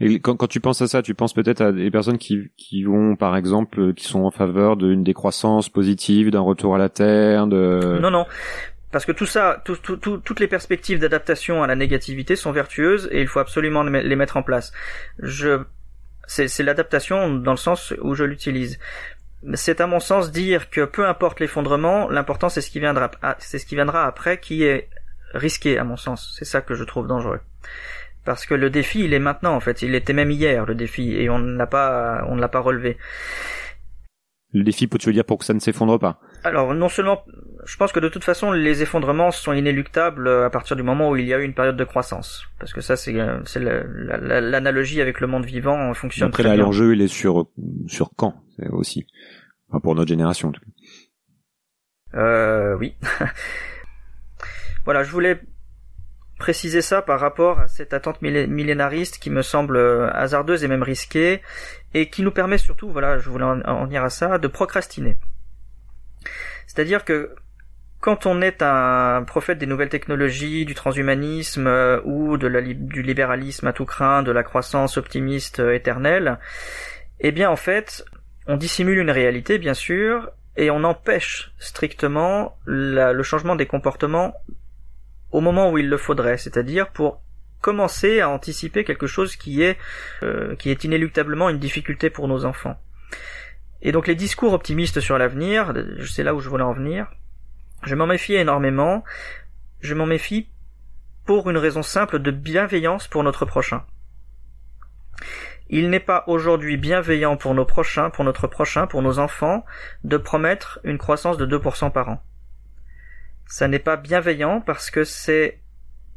Et quand, quand tu penses à ça, tu penses peut-être à des personnes qui, qui vont, par exemple, qui sont en faveur d'une décroissance positive, d'un retour à la terre, de... Non, non. Parce que tout ça, tout, tout, toutes les perspectives d'adaptation à la négativité sont vertueuses et il faut absolument les mettre en place. Je c'est l'adaptation dans le sens où je l'utilise. C'est à mon sens dire que peu importe l'effondrement, l'important c'est ce qui viendra, ah, c'est ce qui viendra après qui est risqué à mon sens. C'est ça que je trouve dangereux. Parce que le défi, il est maintenant en fait. Il était même hier le défi et on ne l'a pas, on ne l'a pas relevé. Le défi, peut tu dire pour que ça ne s'effondre pas? Alors non seulement, je pense que de toute façon les effondrements sont inéluctables à partir du moment où il y a eu une période de croissance, parce que ça c'est c'est l'analogie avec le monde vivant fonctionne Après, très l'enjeu il est sur sur quand aussi, enfin, pour notre génération en tout cas. Euh, oui. voilà, je voulais préciser ça par rapport à cette attente millénariste qui me semble euh, hasardeuse et même risquée, et qui nous permet surtout, voilà, je voulais en venir à ça, de procrastiner. C'est-à-dire que quand on est un prophète des nouvelles technologies, du transhumanisme euh, ou du libéralisme à tout craint, de la croissance optimiste euh, éternelle, eh bien en fait, on dissimule une réalité bien sûr, et on empêche strictement le changement des comportements au moment où il le faudrait, c'est-à-dire pour commencer à anticiper quelque chose qui est euh, qui est inéluctablement une difficulté pour nos enfants. Et donc les discours optimistes sur l'avenir, c'est là où je voulais en venir, je m'en méfie énormément, je m'en méfie pour une raison simple de bienveillance pour notre prochain. Il n'est pas aujourd'hui bienveillant pour nos prochains, pour notre prochain, pour nos enfants, de promettre une croissance de 2% par an ça n'est pas bienveillant parce que c'est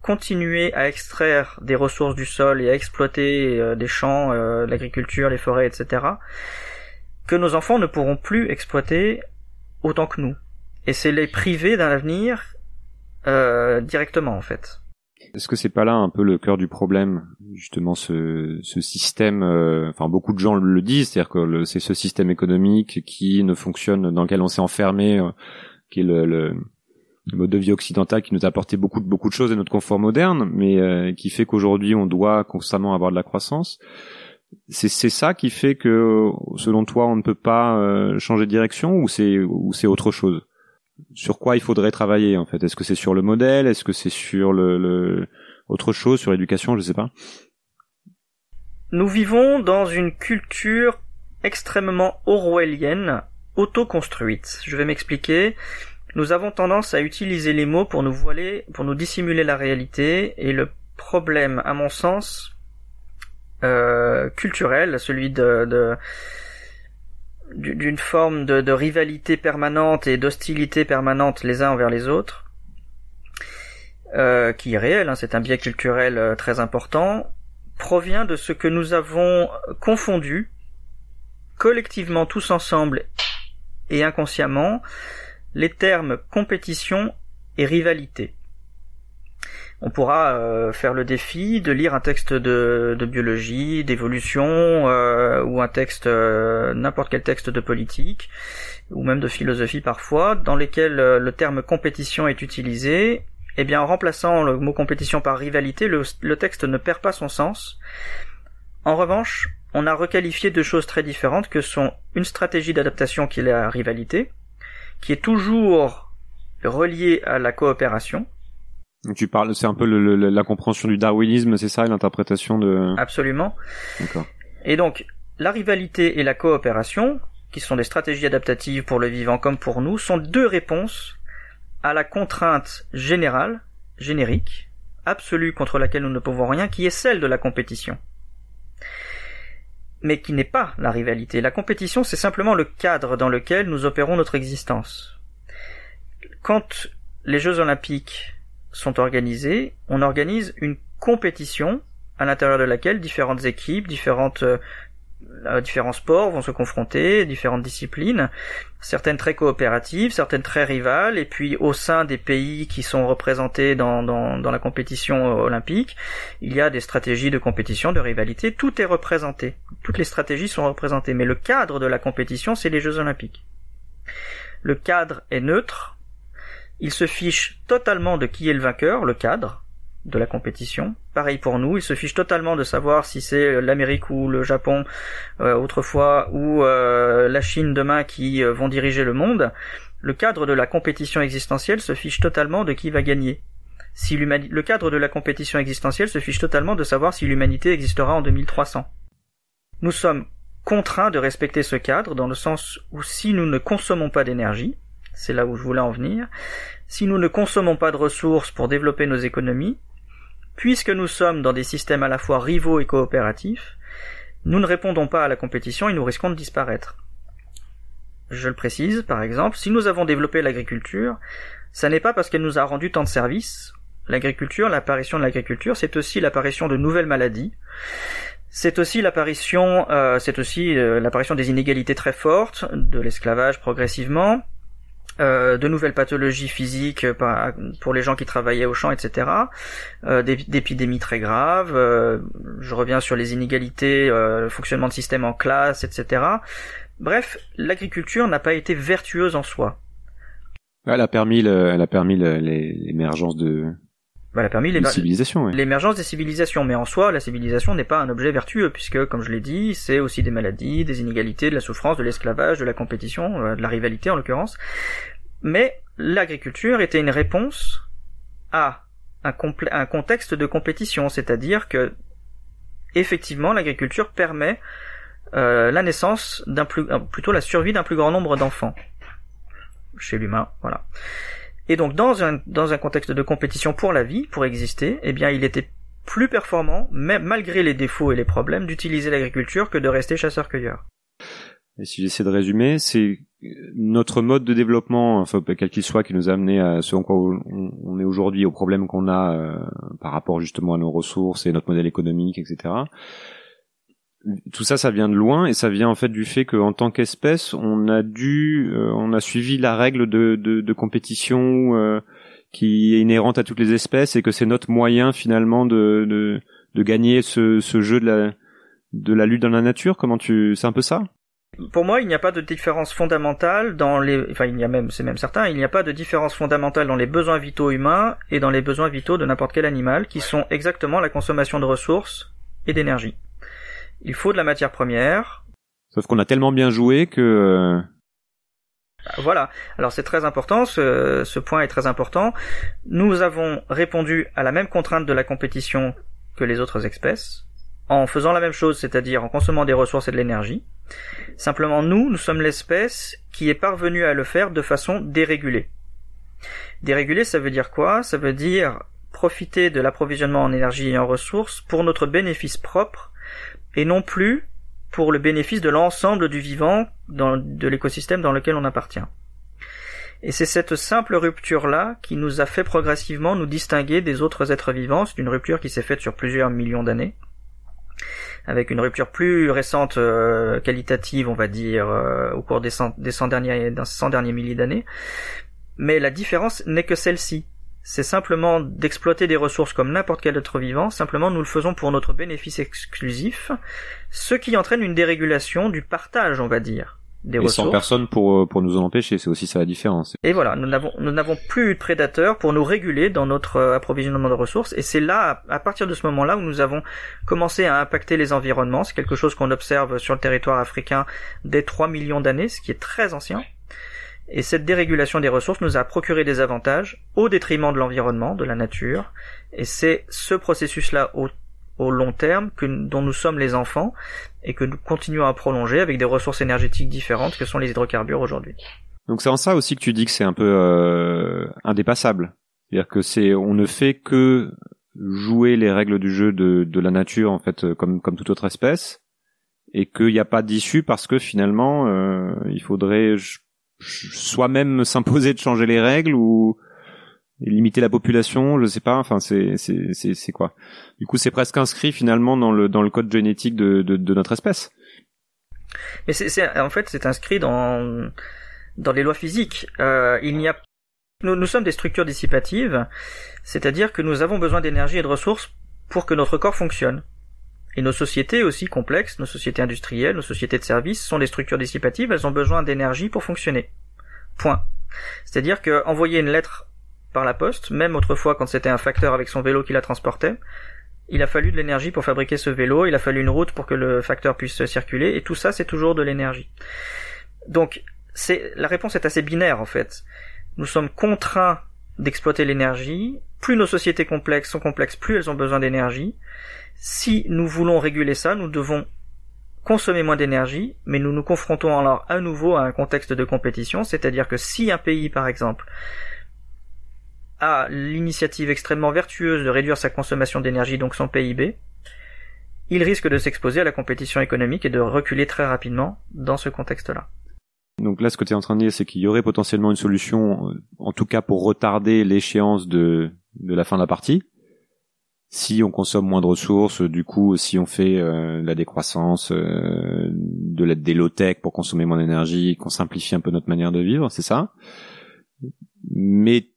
continuer à extraire des ressources du sol et à exploiter euh, des champs, euh, l'agriculture, les forêts, etc., que nos enfants ne pourront plus exploiter autant que nous. Et c'est les priver d'un avenir euh, directement en fait. Est-ce que c'est pas là un peu le cœur du problème, justement ce, ce système Enfin, beaucoup de gens le disent, c'est-à-dire que c'est ce système économique qui ne fonctionne, dans lequel on s'est enfermé, qui est le le mode de vie occidental qui nous a apporté beaucoup de beaucoup de choses et notre confort moderne, mais euh, qui fait qu'aujourd'hui on doit constamment avoir de la croissance. C'est c'est ça qui fait que selon toi on ne peut pas euh, changer de direction ou c'est ou c'est autre chose? Sur quoi il faudrait travailler en fait Est-ce que c'est sur le modèle? Est-ce que c'est sur le, le autre chose sur l'éducation? Je sais pas. Nous vivons dans une culture extrêmement orwellienne, auto-construite. Je vais m'expliquer. Nous avons tendance à utiliser les mots pour nous voiler, pour nous dissimuler la réalité, et le problème, à mon sens, euh, culturel, celui de, d'une forme de, rivalité permanente et d'hostilité permanente les uns envers les autres, euh, qui est réel, hein, c'est un biais culturel euh, très important, provient de ce que nous avons confondu collectivement tous ensemble et inconsciemment les termes compétition et rivalité. On pourra euh, faire le défi de lire un texte de, biologie, d'évolution, euh, ou un texte, euh, n'importe quel texte de politique, ou même de philosophie parfois, dans lesquels le terme compétition est utilisé. Eh bien, en remplaçant le mot compétition par rivalité, le, texte ne perd pas son sens. En revanche, on a requalifié deux choses très différentes que sont une stratégie d'adaptation qui est la rivalité, qui est toujours relié à la coopération. Tu parles, c'est un peu le, la compréhension du darwinisme, c'est ça, l'interprétation de. Absolument. D'accord. Et donc, la rivalité et la coopération, qui sont des stratégies adaptatives pour le vivant comme pour nous, sont deux réponses à la contrainte générale, générique, absolue contre laquelle nous ne pouvons rien, qui est celle de la compétition mais qui n'est pas la rivalité. La compétition, c'est simplement le cadre dans lequel nous opérons notre existence. Quand les Jeux olympiques sont organisés, on organise une compétition à l'intérieur de laquelle différentes équipes, différentes euh, différents sports vont se confronter, différentes disciplines, certaines très coopératives, certaines très rivales, et puis au sein des pays qui sont représentés dans, la compétition olympique, il y a des stratégies de compétition, de rivalité, tout est représenté, toutes les stratégies sont représentées, mais le cadre de la compétition, c'est les Jeux olympiques. Le cadre est neutre, il se fiche totalement de qui est le vainqueur, le cadre, de la compétition. Pareil pour nous, ils se fichent totalement de savoir si c'est l'Amérique ou le Japon euh, autrefois ou euh, la Chine demain qui euh, vont diriger le monde. Le cadre de la compétition existentielle se fiche totalement de qui va gagner. Si le cadre de la compétition existentielle se fiche totalement de savoir si l'humanité existera en 2300. Nous sommes contraints de respecter ce cadre dans le sens où si nous ne consommons pas d'énergie, c'est là où je voulais en venir, si nous ne consommons pas de ressources pour développer nos économies, Puisque nous sommes dans des systèmes à la fois rivaux et coopératifs, nous ne répondons pas à la compétition et nous risquons de disparaître. Je le précise, par exemple, si nous avons développé l'agriculture, ça n'est pas parce qu'elle nous a rendu tant de services. L'agriculture, l'apparition de l'agriculture, c'est aussi l'apparition de nouvelles maladies. C'est aussi l'apparition, euh, c'est aussi euh, l'apparition des inégalités très fortes, de l'esclavage progressivement, euh, de nouvelles pathologies physiques euh, pour les gens qui travaillaient au champ, etc. Euh, d'épidémies très graves. je reviens sur les inégalités, le fonctionnement de systèmes en classe, etc. Bref, l'agriculture n'a pas été vertueuse en soi. Elle a permis, elle a permis l'émergence de, elle a permis l'émergence des civilisations. Mais en soi, la civilisation n'est pas un objet vertueux, puisque, comme je l'ai dit, c'est aussi des maladies, des inégalités, de la souffrance, de l'esclavage, de la compétition, euh, de la rivalité en l'occurrence. Mais l'agriculture était une réponse à un, un contexte de compétition, c'est-à-dire que, effectivement, l'agriculture permet euh, la naissance d'un plus, euh, plutôt la survie d'un plus grand nombre d'enfants chez l'humain, voilà. Et donc dans un, dans un contexte de compétition pour la vie, pour exister, eh bien il était plus performant, même malgré les défauts et les problèmes, d'utiliser l'agriculture que de rester chasseur-cueilleur. Et si j'essaie de résumer, c'est notre mode de développement, enfin quel qu'il soit, qui nous a amené à ce en quoi on, est aujourd'hui, aux problèmes qu'on a euh, par rapport justement à nos ressources et notre modèle économique, etc tout ça, ça vient de loin et ça vient en fait du fait qu'en tant qu'espèce, on a dû, euh, on a suivi la règle de, de, de compétition euh, qui est inhérente à toutes les espèces et que c'est notre moyen finalement de, de, de gagner ce, ce jeu de la, de la lutte dans la nature. Comment tu, c'est un peu ça? Pour moi, il n'y a pas de différence fondamentale dans les, enfin, il y a même, c'est même certain, il n'y a pas de différence fondamentale dans les besoins vitaux humains et dans les besoins vitaux de n'importe quel animal, qui sont exactement la consommation de ressources et d'énergie il faut de la matière première. Sauf qu'on a tellement bien joué que... Euh, voilà. Alors c'est très important, ce, ce, point est très important. Nous avons répondu à la même contrainte de la compétition que les autres espèces, en faisant la même chose, c'est-à-dire en consommant des ressources et de l'énergie. Simplement nous, nous sommes l'espèce qui est parvenue à le faire de façon dérégulée. Dérégulée, ça veut dire quoi? Ça veut dire profiter de l'approvisionnement en énergie et en ressources pour notre bénéfice propre et non plus pour le bénéfice de l'ensemble du vivant dans, de l'écosystème dans lequel on appartient. Et c'est cette simple rupture-là qui nous a fait progressivement nous distinguer des autres êtres vivants. C'est une rupture qui s'est faite sur plusieurs millions d'années, avec une rupture plus récente, euh, qualitative, on va dire, euh, au cours des des 100 derniers, des 100 derniers milliers d'années. Mais la différence n'est que celle-ci c'est simplement d'exploiter des ressources comme n'importe quel autre vivant, simplement nous le faisons pour notre bénéfice exclusif, ce qui entraîne une dérégulation du partage, on va dire. Des et sans personne pour, euh, pour nous en empêcher, c'est aussi ça la différence. Et voilà, nous n'avons, nous n'avons plus de prédateurs pour nous réguler dans notre euh, approvisionnement de ressources, et c'est là, à partir de ce moment-là, où nous avons commencé à impacter les environnements. C'est quelque chose qu'on observe sur le territoire africain dès 3 millions d'années, ce qui est très ancien. Et cette dérégulation des ressources nous a procuré des avantages au détriment de l'environnement, de la nature. Et c'est ce processus-là au, long terme que, dont nous sommes les enfants et que nous continuons à prolonger avec des ressources énergétiques différentes que sont les hydrocarbures aujourd'hui. Donc c'est en ça aussi que tu dis que c'est un peu euh, indépassable. C'est-à-dire que c'est on ne fait que jouer les règles du jeu de, de la nature en fait comme comme toute autre espèce et qu'il n'y a pas d'issue parce que finalement euh, il faudrait soi-même s'imposer de changer les règles ou limiter la population, je sais pas. Enfin, c'est c'est c'est c'est quoi? Du coup, c'est presque inscrit finalement dans le dans le code génétique de de, de notre espèce. Mais c'est en fait c'est inscrit dans dans les lois physiques. Euh, il n'y a nous, nous sommes des structures dissipatives, c'est-à-dire que nous avons besoin d'énergie et de ressources pour que notre corps fonctionne. Et nos sociétés aussi complexes, nos sociétés industrielles, nos sociétés de services sont des structures dissipatives, elles ont besoin d'énergie pour fonctionner. Point. C'est-à-dire que envoyer une lettre par la poste, même autrefois quand c'était un facteur avec son vélo qui la transportait, il a fallu de l'énergie pour fabriquer ce vélo, il a fallu une route pour que le facteur puisse circuler, et tout ça c'est toujours de l'énergie. Donc c'est la réponse est assez binaire en fait. Nous sommes contraints d'exploiter l'énergie. Plus nos sociétés complexes sont complexes, plus elles ont besoin d'énergie. Si nous voulons réguler ça, nous devons consommer moins d'énergie, mais nous nous confrontons alors à nouveau à un contexte de compétition, c'est-à-dire que si un pays, par exemple, a l'initiative extrêmement vertueuse de réduire sa consommation d'énergie, donc son PIB, il risque de s'exposer à la compétition économique et de reculer très rapidement dans ce contexte-là. Donc là, ce que tu es en train de dire, c'est qu'il y aurait potentiellement une solution, euh, en tout cas pour retarder l'échéance de, de la fin de la partie. Si on consomme moins de ressources, du coup, si on fait euh, la décroissance, euh, de l'aide des low-tech pour consommer moins d'énergie, qu'on simplifie un peu notre manière de vivre, c'est ça. Mais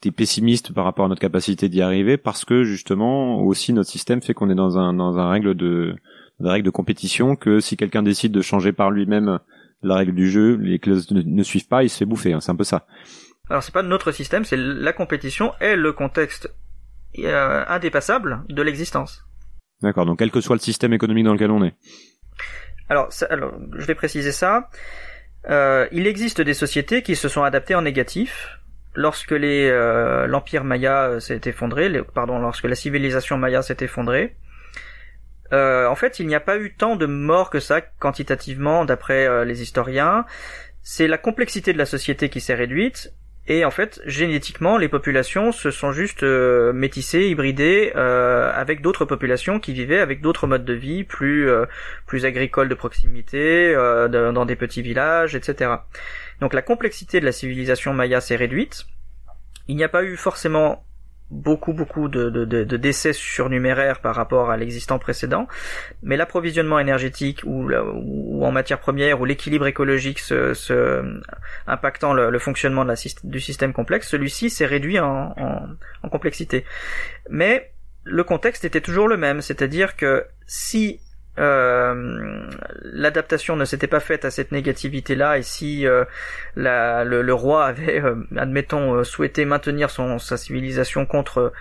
t'es pessimiste par rapport à notre capacité d'y arriver parce que justement aussi notre système fait qu'on est dans un dans un règle de dans règle de compétition que si quelqu'un décide de changer par lui-même la règle du jeu, les clauses ne, suivent pas, il se fait bouffer. Hein, c'est un peu ça. Alors c'est pas notre système, c'est la compétition est le contexte euh, indépassable de l'existence. D'accord. Donc quel que soit le système économique dans lequel on est. Alors, alors je vais préciser ça. Euh, il existe des sociétés qui se sont adaptées en négatif. Lorsque les euh, l'empire maya s'est effondré, pardon, lorsque la civilisation maya s'est effondrée, euh, en fait, il n'y a pas eu tant de morts que ça quantitativement, d'après euh, les historiens. C'est la complexité de la société qui s'est réduite. Et en fait, génétiquement, les populations se sont juste euh, métissées, hybridées avec d'autres populations qui vivaient avec d'autres modes de vie, plus plus agricoles de proximité, dans des petits villages, etc. Donc la complexité de la civilisation maya s'est réduite. Il n'y a pas eu forcément beaucoup beaucoup de, de, de, décès surnuméraires par rapport à l'existant précédent, mais l'approvisionnement énergétique ou, ou, en matière première ou l'équilibre écologique se, se impactant le, fonctionnement de la, du système complexe, celui-ci s'est réduit en, en, en complexité. Mais le contexte était toujours le même, c'est-à-dire que si euh, l'adaptation ne s'était pas faite à cette négativité-là et si euh, le, roi avait, euh, admettons, souhaité maintenir son, sa civilisation contre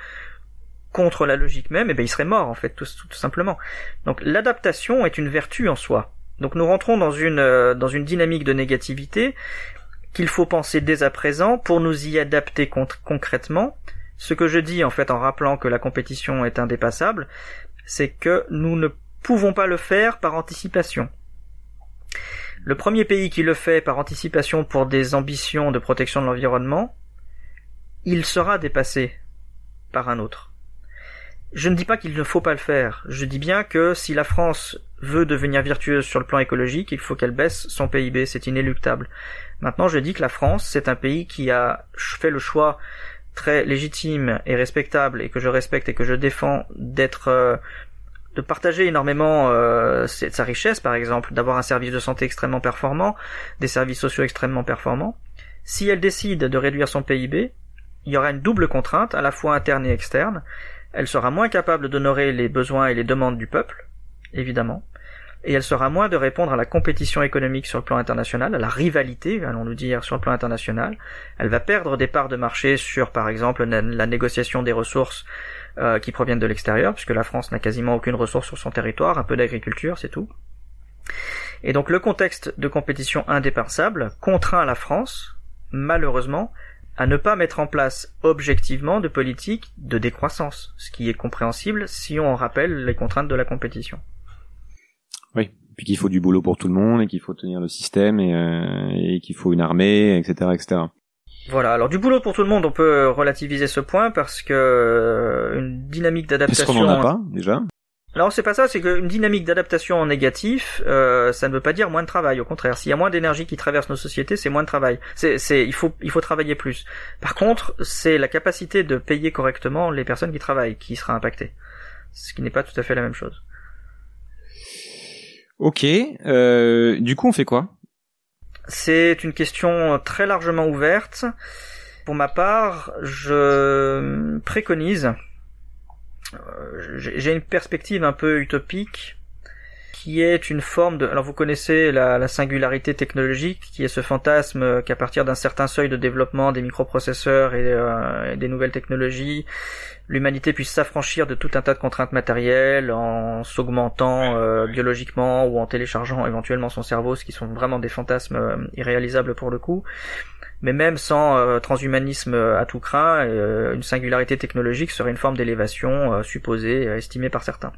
contre la logique même, et eh ben il serait mort en fait tout, simplement. Donc l'adaptation est une vertu en soi. Donc nous rentrons dans une dans une dynamique de négativité qu'il faut penser dès à présent pour nous y adapter concrètement. Ce que je dis en fait en rappelant que la compétition est indépassable, c'est que nous ne pouvons pas le faire par anticipation. Le premier pays qui le fait par anticipation pour des ambitions de protection de l'environnement, il sera dépassé par un autre. Je ne dis pas qu'il ne faut pas le faire, je dis bien que si la France veut devenir virtueuse sur le plan écologique, il faut qu'elle baisse son PIB, c'est inéluctable. Maintenant, je dis que la France, c'est un pays qui a fait le choix très légitime et respectable et que je respecte et que je défends d'être euh, de partager énormément euh, sa richesse, par exemple, d'avoir un service de santé extrêmement performant, des services sociaux extrêmement performants. Si elle décide de réduire son PIB, il y aura une double contrainte, à la fois interne et externe. Elle sera moins capable d'honorer les besoins et les demandes du peuple, évidemment, et elle sera moins de répondre à la compétition économique sur le plan international, à la rivalité, allons-nous dire, sur le plan international. Elle va perdre des parts de marché sur, par exemple, la négociation des ressources euh, qui proviennent de l'extérieur, puisque la France n'a quasiment aucune ressource sur son territoire, un peu d'agriculture, c'est tout. Et donc le contexte de compétition indépassable contraint la France, malheureusement, à ne pas mettre en place objectivement de politique de décroissance, ce qui est compréhensible si on rappelle les contraintes de la compétition. Oui, puis qu'il faut du boulot pour tout le monde et qu'il faut tenir le système et, euh, et qu'il faut une armée, etc., etc. Voilà, alors du boulot pour tout le monde, on peut relativiser ce point parce que euh, une dynamique d'adaptation. Est-ce qu'on en a pas déjà alors c'est pas ça, c'est qu'une dynamique d'adaptation en négatif, euh, ça ne veut pas dire moins de travail. Au contraire, s'il y a moins d'énergie qui traverse nos sociétés, c'est moins de travail. C'est, c'est, il faut, il faut travailler plus. Par contre, c'est la capacité de payer correctement les personnes qui travaillent qui sera impactée, ce qui n'est pas tout à fait la même chose. Ok. Euh, du coup, on fait quoi? C'est une question très largement ouverte. Pour ma part, je préconise, euh, j'ai une perspective un peu utopique qui est une forme de... Alors vous connaissez la, singularité technologique, qui est ce fantasme qu'à partir d'un certain seuil de développement des microprocesseurs et, euh, des nouvelles technologies, l'humanité puisse s'affranchir de tout un tas de contraintes matérielles en s'augmentant euh, biologiquement ou en téléchargeant éventuellement son cerveau, ce qui sont vraiment des fantasmes euh, irréalisables pour le coup. Mais même sans transhumanisme à tout craint, une singularité technologique serait une forme d'élévation supposée, estimée par certains.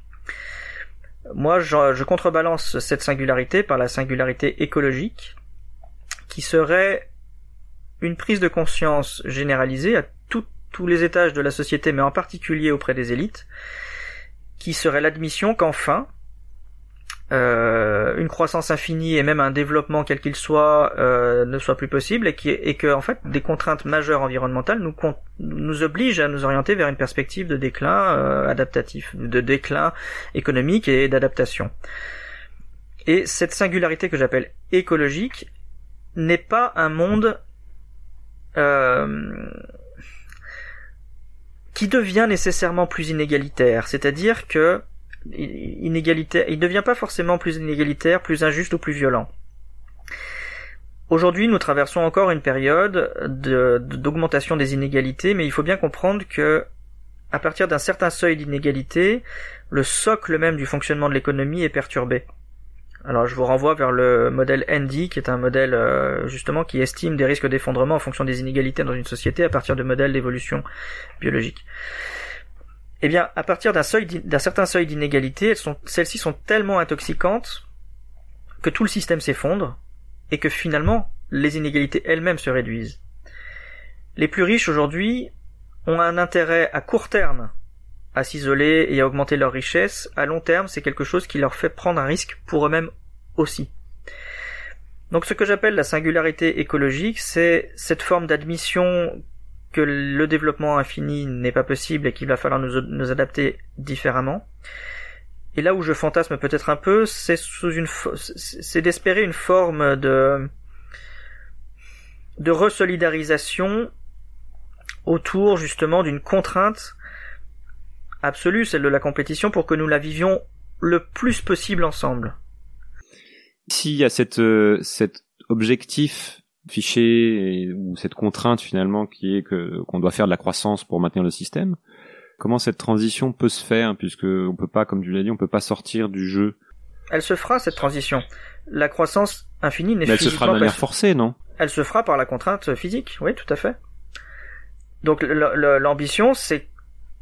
Moi, je, contrebalance cette singularité par la singularité écologique, qui serait une prise de conscience généralisée à tous les étages de la société, mais en particulier auprès des élites, qui serait l'admission qu'enfin, euh, une croissance infinie et même un développement quel qu'il soit euh, ne soit plus possible et, qui, et que en fait des contraintes majeures environnementales nous, nous obligent à nous orienter vers une perspective de déclin euh, adaptatif, de déclin économique et d'adaptation. Et cette singularité que j'appelle écologique n'est pas un monde qui devient nécessairement plus inégalitaire, c'est-à-dire que inégalité, il ne devient pas forcément plus inégalitaire, plus injuste ou plus violent. Aujourd'hui, nous traversons encore une période d'augmentation des inégalités, mais il faut bien comprendre que, à partir d'un certain seuil d'inégalité, le socle même du fonctionnement de l'économie est perturbé. Alors je vous renvoie vers le modèle Andy, qui est un modèle euh, justement qui estime des risques d'effondrement en fonction des inégalités dans une société à partir de modèles d'évolution biologique eh bien, à partir d'un certain seuil d'inégalité, celles-ci sont tellement intoxicantes que tout le système s'effondre et que finalement, les inégalités elles-mêmes se réduisent. Les plus riches aujourd'hui ont un intérêt à court terme à s'isoler et à augmenter leur richesse. À long terme, c'est quelque chose qui leur fait prendre un risque pour eux-mêmes aussi. Donc ce que j'appelle la singularité écologique, c'est cette forme d'admission que le développement infini n'est pas possible et qu'il va falloir nous, adapter différemment. Et là où je fantasme peut-être un peu, c'est sous une, c'est d'espérer une forme de, de resolidarisation autour justement d'une contrainte absolue, celle de la compétition, pour que nous la vivions le plus possible ensemble. S'il y a cette, euh, cet objectif fichier ou cette contrainte finalement qui est que qu'on doit faire de la croissance pour maintenir le système. Comment cette transition peut se faire puisque on peut pas, comme tu l'as dit, on peut pas sortir du jeu? Elle se fera cette transition. La croissance infinie n'est Elle se fera de manière forcée, non? Elle se fera par la contrainte physique, oui, tout à fait. Donc l'ambition, c'est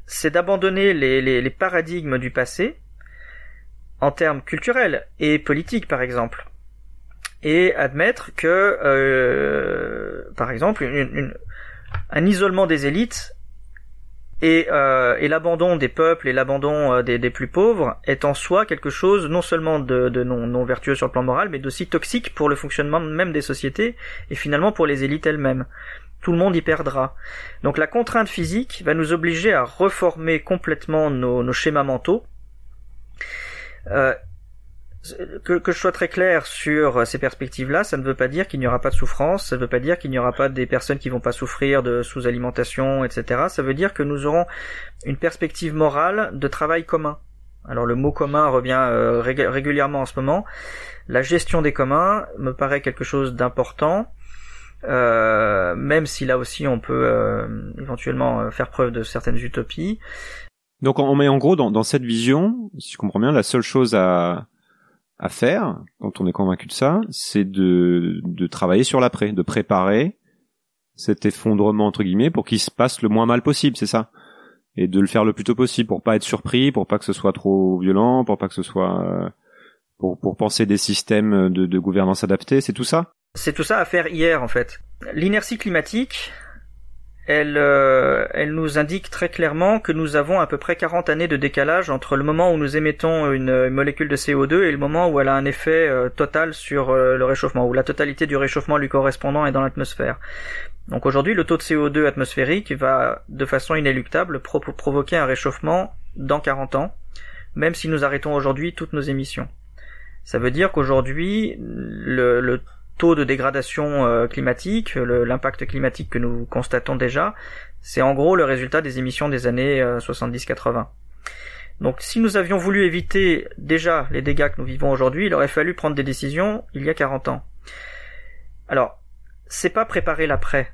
c'est d'abandonner les, les, les paradigmes du passé en termes culturels et politiques, par exemple et admettre que, euh, par exemple, une, un isolement des élites et, euh, et l'abandon des peuples et l'abandon euh, des, des, plus pauvres est en soi quelque chose non seulement de, de non, non, vertueux sur le plan moral, mais d'aussi toxique pour le fonctionnement même des sociétés et finalement pour les élites elles-mêmes. Tout le monde y perdra. Donc la contrainte physique va nous obliger à reformer complètement nos, nos schémas mentaux. Euh, que, que, je sois très clair sur ces perspectives-là, ça ne veut pas dire qu'il n'y aura pas de souffrance, ça ne veut pas dire qu'il n'y aura pas des personnes qui vont pas souffrir de sous-alimentation, etc. Ça veut dire que nous aurons une perspective morale de travail commun. Alors le mot commun revient euh, régulièrement en ce moment. La gestion des communs me paraît quelque chose d'important, euh, même si là aussi on peut euh, éventuellement faire preuve de certaines utopies. Donc on met en gros dans, dans cette vision, si je comprends bien, la seule chose à à faire, quand on est convaincu de ça, c'est de, de travailler sur l'après, de préparer cet effondrement entre guillemets pour qu'il se passe le moins mal possible, c'est ça Et de le faire le plus tôt possible pour pas être surpris, pour pas que ce soit trop violent, pour pas que ce soit euh, pour, pour penser des systèmes de, de gouvernance adaptés, c'est tout ça? C'est tout ça à faire hier en fait. L'inertie climatique, elle, euh, elle nous indique très clairement que nous avons à peu près 40 années de décalage entre le moment où nous émettons une, molécule de CO2 et le moment où elle a un effet euh, total sur euh, le réchauffement, où la totalité du réchauffement lui correspondant est dans l'atmosphère. Donc aujourd'hui, le taux de CO2 atmosphérique va de façon inéluctable provoquer un réchauffement dans 40 ans, même si nous arrêtons aujourd'hui toutes nos émissions. Ça veut dire qu'aujourd'hui, le, taux de dégradation euh, climatique, l'impact climatique que nous constatons déjà, c'est en gros le résultat des émissions des années 70-80. Euh, Donc si nous avions voulu éviter déjà les dégâts que nous vivons aujourd'hui, il aurait fallu prendre des décisions il y a 40 ans. Alors, c'est pas préparer l'après.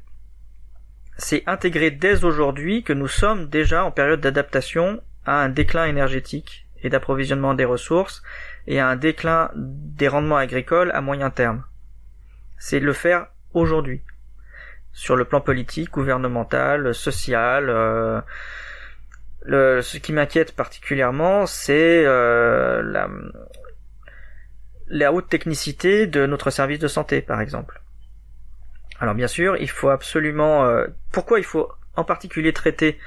C'est intégrer dès aujourd'hui que nous sommes déjà en période d'adaptation à un déclin énergétique et d'approvisionnement des ressources et à un déclin des rendements agricoles à moyen terme. C'est le faire aujourd'hui. Sur le plan politique, gouvernemental, social, euh, ce qui m'inquiète particulièrement, c'est euh, la, la haute technicité de notre service de santé, par exemple. Alors bien sûr, il faut absolument... Euh, pourquoi il faut en particulier traiter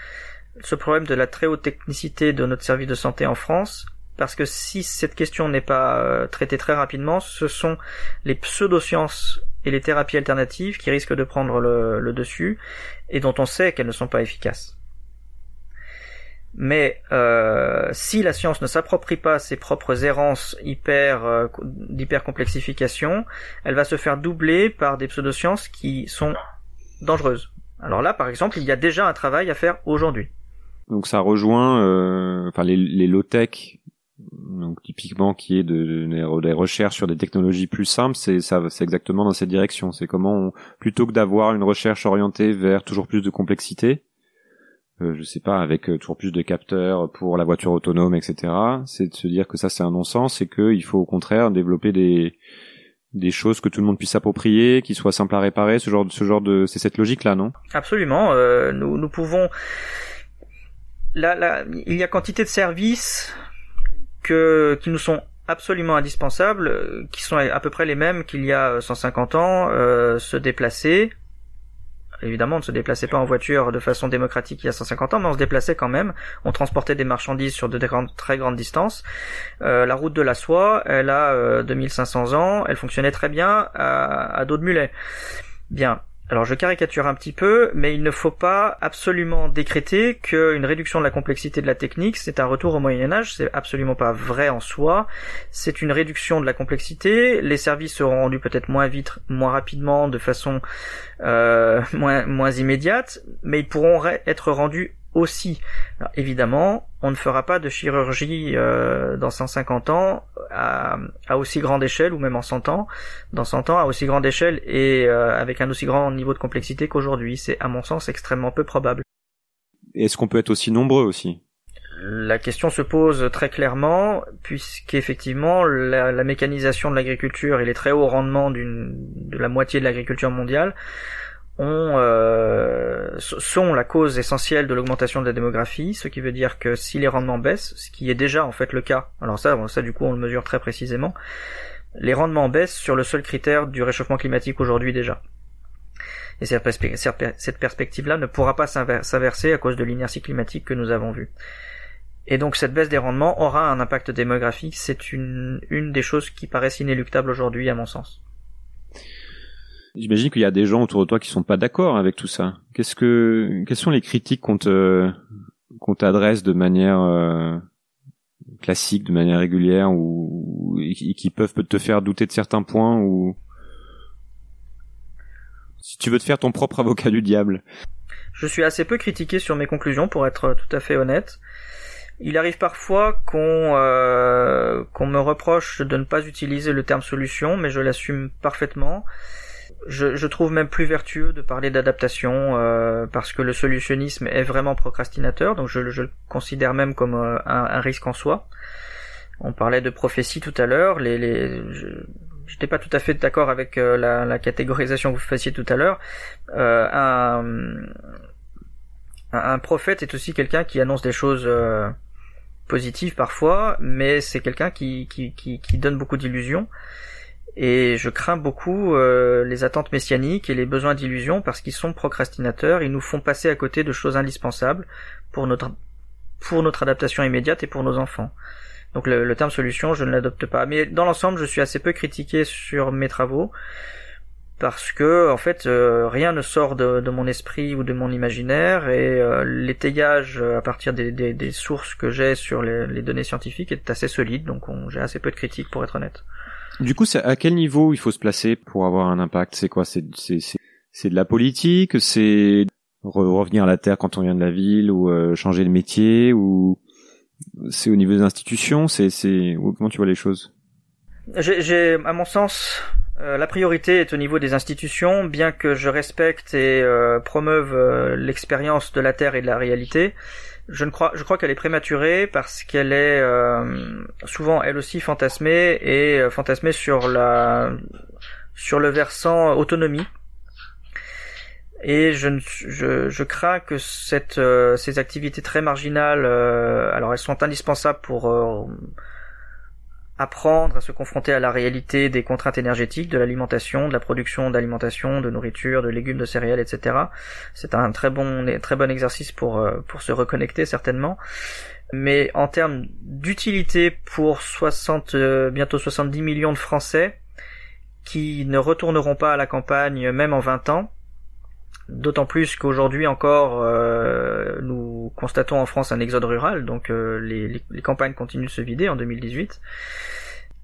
ce problème de la très haute technicité de notre service de santé en France? Parce que si cette question n'est pas euh, traitée très rapidement, ce sont les pseudosciences et les thérapies alternatives qui risquent de prendre le, dessus et dont on sait qu'elles ne sont pas efficaces. Mais euh, si la science ne s'approprie pas ses propres errances hyper euh, d'hyper complexification, elle va se faire doubler par des pseudosciences qui sont dangereuses. Alors là, par exemple, il y a déjà un travail à faire aujourd'hui. Donc ça rejoint, enfin les, les low tech donc typiquement qui est de, des recherches sur des technologies plus simples, c'est ça, c'est exactement dans cette direction. C'est comment, plutôt que d'avoir une recherche orientée vers toujours plus de complexité, euh, je sais pas, avec euh, toujours plus de capteurs pour la voiture autonome, etc. C'est de se dire que ça c'est un non-sens et qu'il faut au contraire développer des des choses que tout le monde puisse s'approprier, qui soient simples à réparer, ce genre de ce genre de c'est cette logique là, non? Absolument. Euh, nous nous pouvons là, là, il y a quantité de services que, qui nous sont absolument indispensables, euh, qui sont à peu près les mêmes qu'il y a 150 ans, euh, se déplacer. Évidemment, on ne se déplaçait pas en voiture de façon démocratique il y a 150 ans, mais on se déplaçait quand même. On transportait des marchandises sur de très grandes distances. Euh, la route de la soie, elle a 2500 ans, elle fonctionnait très bien à, à dos de mulet. Bien, alors je caricature un petit peu, mais il ne faut pas absolument décréter qu'une réduction de la complexité de la technique, c'est un retour au Moyen Âge, c'est absolument pas vrai en soi, c'est une réduction de la complexité, les services seront rendus peut-être moins vite, moins rapidement, de façon euh, moins, moins immédiate, mais ils pourront être rendus aussi. évidemment, on ne fera pas de chirurgie euh, dans 150 ans à, aussi grande échelle, ou même en 100 ans, dans 100 ans à aussi grande échelle et euh, avec un aussi grand niveau de complexité qu'aujourd'hui. C'est à mon sens extrêmement peu probable. Est-ce qu'on peut être aussi nombreux aussi? La question se pose très clairement, puisqu'effectivement la, la mécanisation de l'agriculture et les très hauts rendements de la moitié de l'agriculture mondiale ont, euh, sont la cause essentielle de l'augmentation de la démographie, ce qui veut dire que si les rendements baissent, ce qui est déjà en fait le cas, alors ça, ça du coup on le mesure très précisément, les rendements baissent sur le seul critère du réchauffement climatique aujourd'hui déjà. Et cette, perspective-là ne pourra pas s'inverser à cause de l'inertie climatique que nous avons vue. Et donc cette baisse des rendements aura un impact démographique, c'est une, une des choses qui paraissent inéluctables aujourd'hui à mon sens. J'imagine qu'il y a des gens autour de toi qui sont pas d'accord avec tout ça. Qu'est-ce que, quelles sont les critiques qu'on te, qu'on t'adresse de manière euh, classique, de manière régulière, ou, qui peuvent te faire douter de certains points, ou si tu veux te faire ton propre avocat du diable? Je suis assez peu critiqué sur mes conclusions, pour être tout à fait honnête. Il arrive parfois qu'on euh, qu'on me reproche de ne pas utiliser le terme solution, mais je l'assume parfaitement je, je, trouve même plus vertueux de parler d'adaptation euh, parce que le solutionnisme est vraiment procrastinateur, donc je, je le considère même comme euh, un, un, risque en soi. On parlait de prophétie tout à l'heure, les, les pas tout à fait d'accord avec euh, la, la, catégorisation que vous faisiez tout à l'heure. Euh, un, un, prophète est aussi quelqu'un qui annonce des choses positives parfois, mais c'est quelqu'un qui, qui, qui, qui donne beaucoup d'illusions. Et je crains beaucoup euh, les attentes messianiques et les besoins d'illusion parce qu'ils sont procrastinateurs, ils nous font passer à côté de choses indispensables pour notre pour notre adaptation immédiate et pour nos enfants. Donc le, le terme solution, je ne l'adopte pas. Mais dans l'ensemble, je suis assez peu critiqué sur mes travaux parce que en fait euh, rien ne sort de, mon esprit ou de mon imaginaire et euh, l'étayage à partir des, des, sources que j'ai sur les, données scientifiques est assez solide donc j'ai assez peu de critiques pour être honnête. Du coup, à quel niveau il faut se placer pour avoir un impact? C'est quoi? C'est c'est de la politique? C'est revenir à la terre quand on vient de la ville ou euh, changer de métier ou c'est au niveau des institutions? C'est c'est comment tu vois les choses? J'ai à mon sens euh, la priorité est au niveau des institutions, bien que je respecte et euh, promeuve euh, l'expérience de la Terre et de la réalité. Je ne crois, je crois qu'elle est prématurée parce qu'elle est souvent elle aussi fantasmée et fantasmée sur la sur le versant autonomie. Et je, je, je crains que cette, ces activités très marginales, alors elles sont indispensables pour apprendre à se confronter à la réalité des contraintes énergétiques, de l'alimentation, de la production d'alimentation, de nourriture, de légumes, de céréales, etc. C'est un très bon, très bon exercice pour, euh, pour se reconnecter certainement. Mais en termes d'utilité pour 60, euh, bientôt 70 millions de Français qui ne retourneront pas à la campagne même en 20 ans, D'autant plus qu'aujourd'hui encore, euh, nous constatons en France un exode rural, donc euh, les, campagnes continuent de se vider en 2018.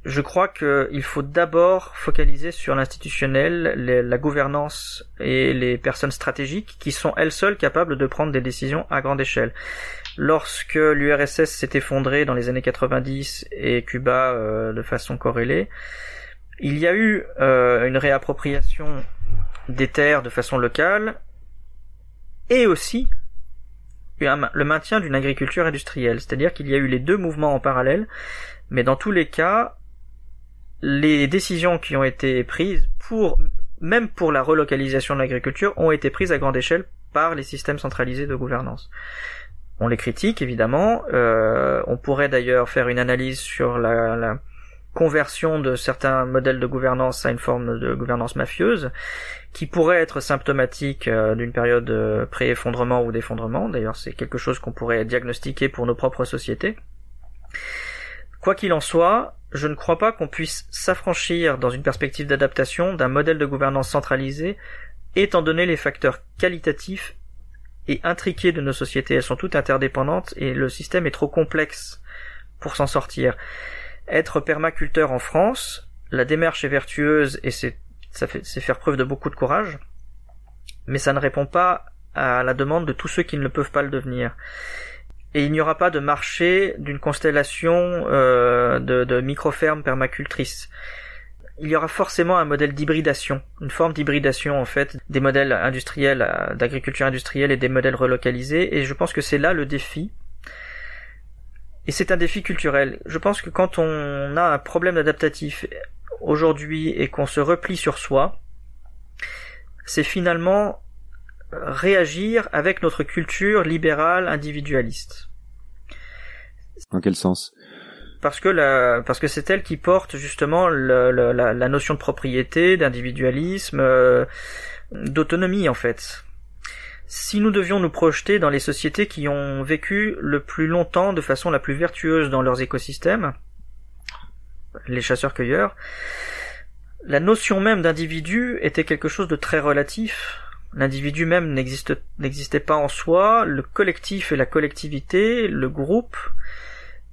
Je crois qu'il faut d'abord focaliser sur l'institutionnel, la gouvernance et les personnes stratégiques qui sont elles seules capables de prendre des décisions à grande échelle. Lorsque l'URSS s'est effondré dans les années 90 et Cuba euh, de façon corrélée, il y a eu une réappropriation des terres de façon locale et aussi le maintien d'une agriculture industrielle. C'est-à-dire qu'il y a eu les deux mouvements en parallèle, mais dans tous les cas, les décisions qui ont été prises pour, même pour la relocalisation de l'agriculture, ont été prises à grande échelle par les systèmes centralisés de gouvernance. On les critique évidemment. Euh, on pourrait d'ailleurs faire une analyse sur la, la conversion de certains modèles de gouvernance à une forme de gouvernance mafieuse, qui pourrait être symptomatique euh, d'une période euh, pré-effondrement ou d'effondrement. D'ailleurs, c'est quelque chose qu'on pourrait diagnostiquer pour nos propres sociétés. Quoi qu'il en soit, je ne crois pas qu'on puisse s'affranchir dans une perspective d'adaptation d'un modèle de gouvernance centralisé, étant donné les facteurs qualitatifs et intriqués de nos sociétés. Elles sont toutes interdépendantes et le système est trop complexe pour s'en sortir être permaculteur en France, la démarche est vertueuse et c'est ça fait c'est faire preuve de beaucoup de courage, mais ça ne répond pas à la demande de tous ceux qui ne peuvent pas le devenir. Et il n'y aura pas de marché d'une constellation euh, de, de micro-fermes permacultrices. Il y aura forcément un modèle d'hybridation, une forme d'hybridation en fait, des modèles industriels, euh, d'agriculture industrielle et des modèles relocalisés, et je pense que c'est là le défi, et c'est un défi culturel. Je pense que quand on a un problème adaptatif aujourd'hui et qu'on se replie sur soi, c'est finalement réagir avec notre culture libérale individualiste. En quel sens? Parce que la, parce que c'est elle qui porte justement la, la, notion de propriété, d'individualisme, euh, d'autonomie en fait si nous devions nous projeter dans les sociétés qui ont vécu le plus longtemps de façon la plus vertueuse dans leurs écosystèmes, les chasseurs-cueilleurs, la notion même d'individu était quelque chose de très relatif. L'individu même n'existait pas en soi, le collectif et la collectivité, le groupe,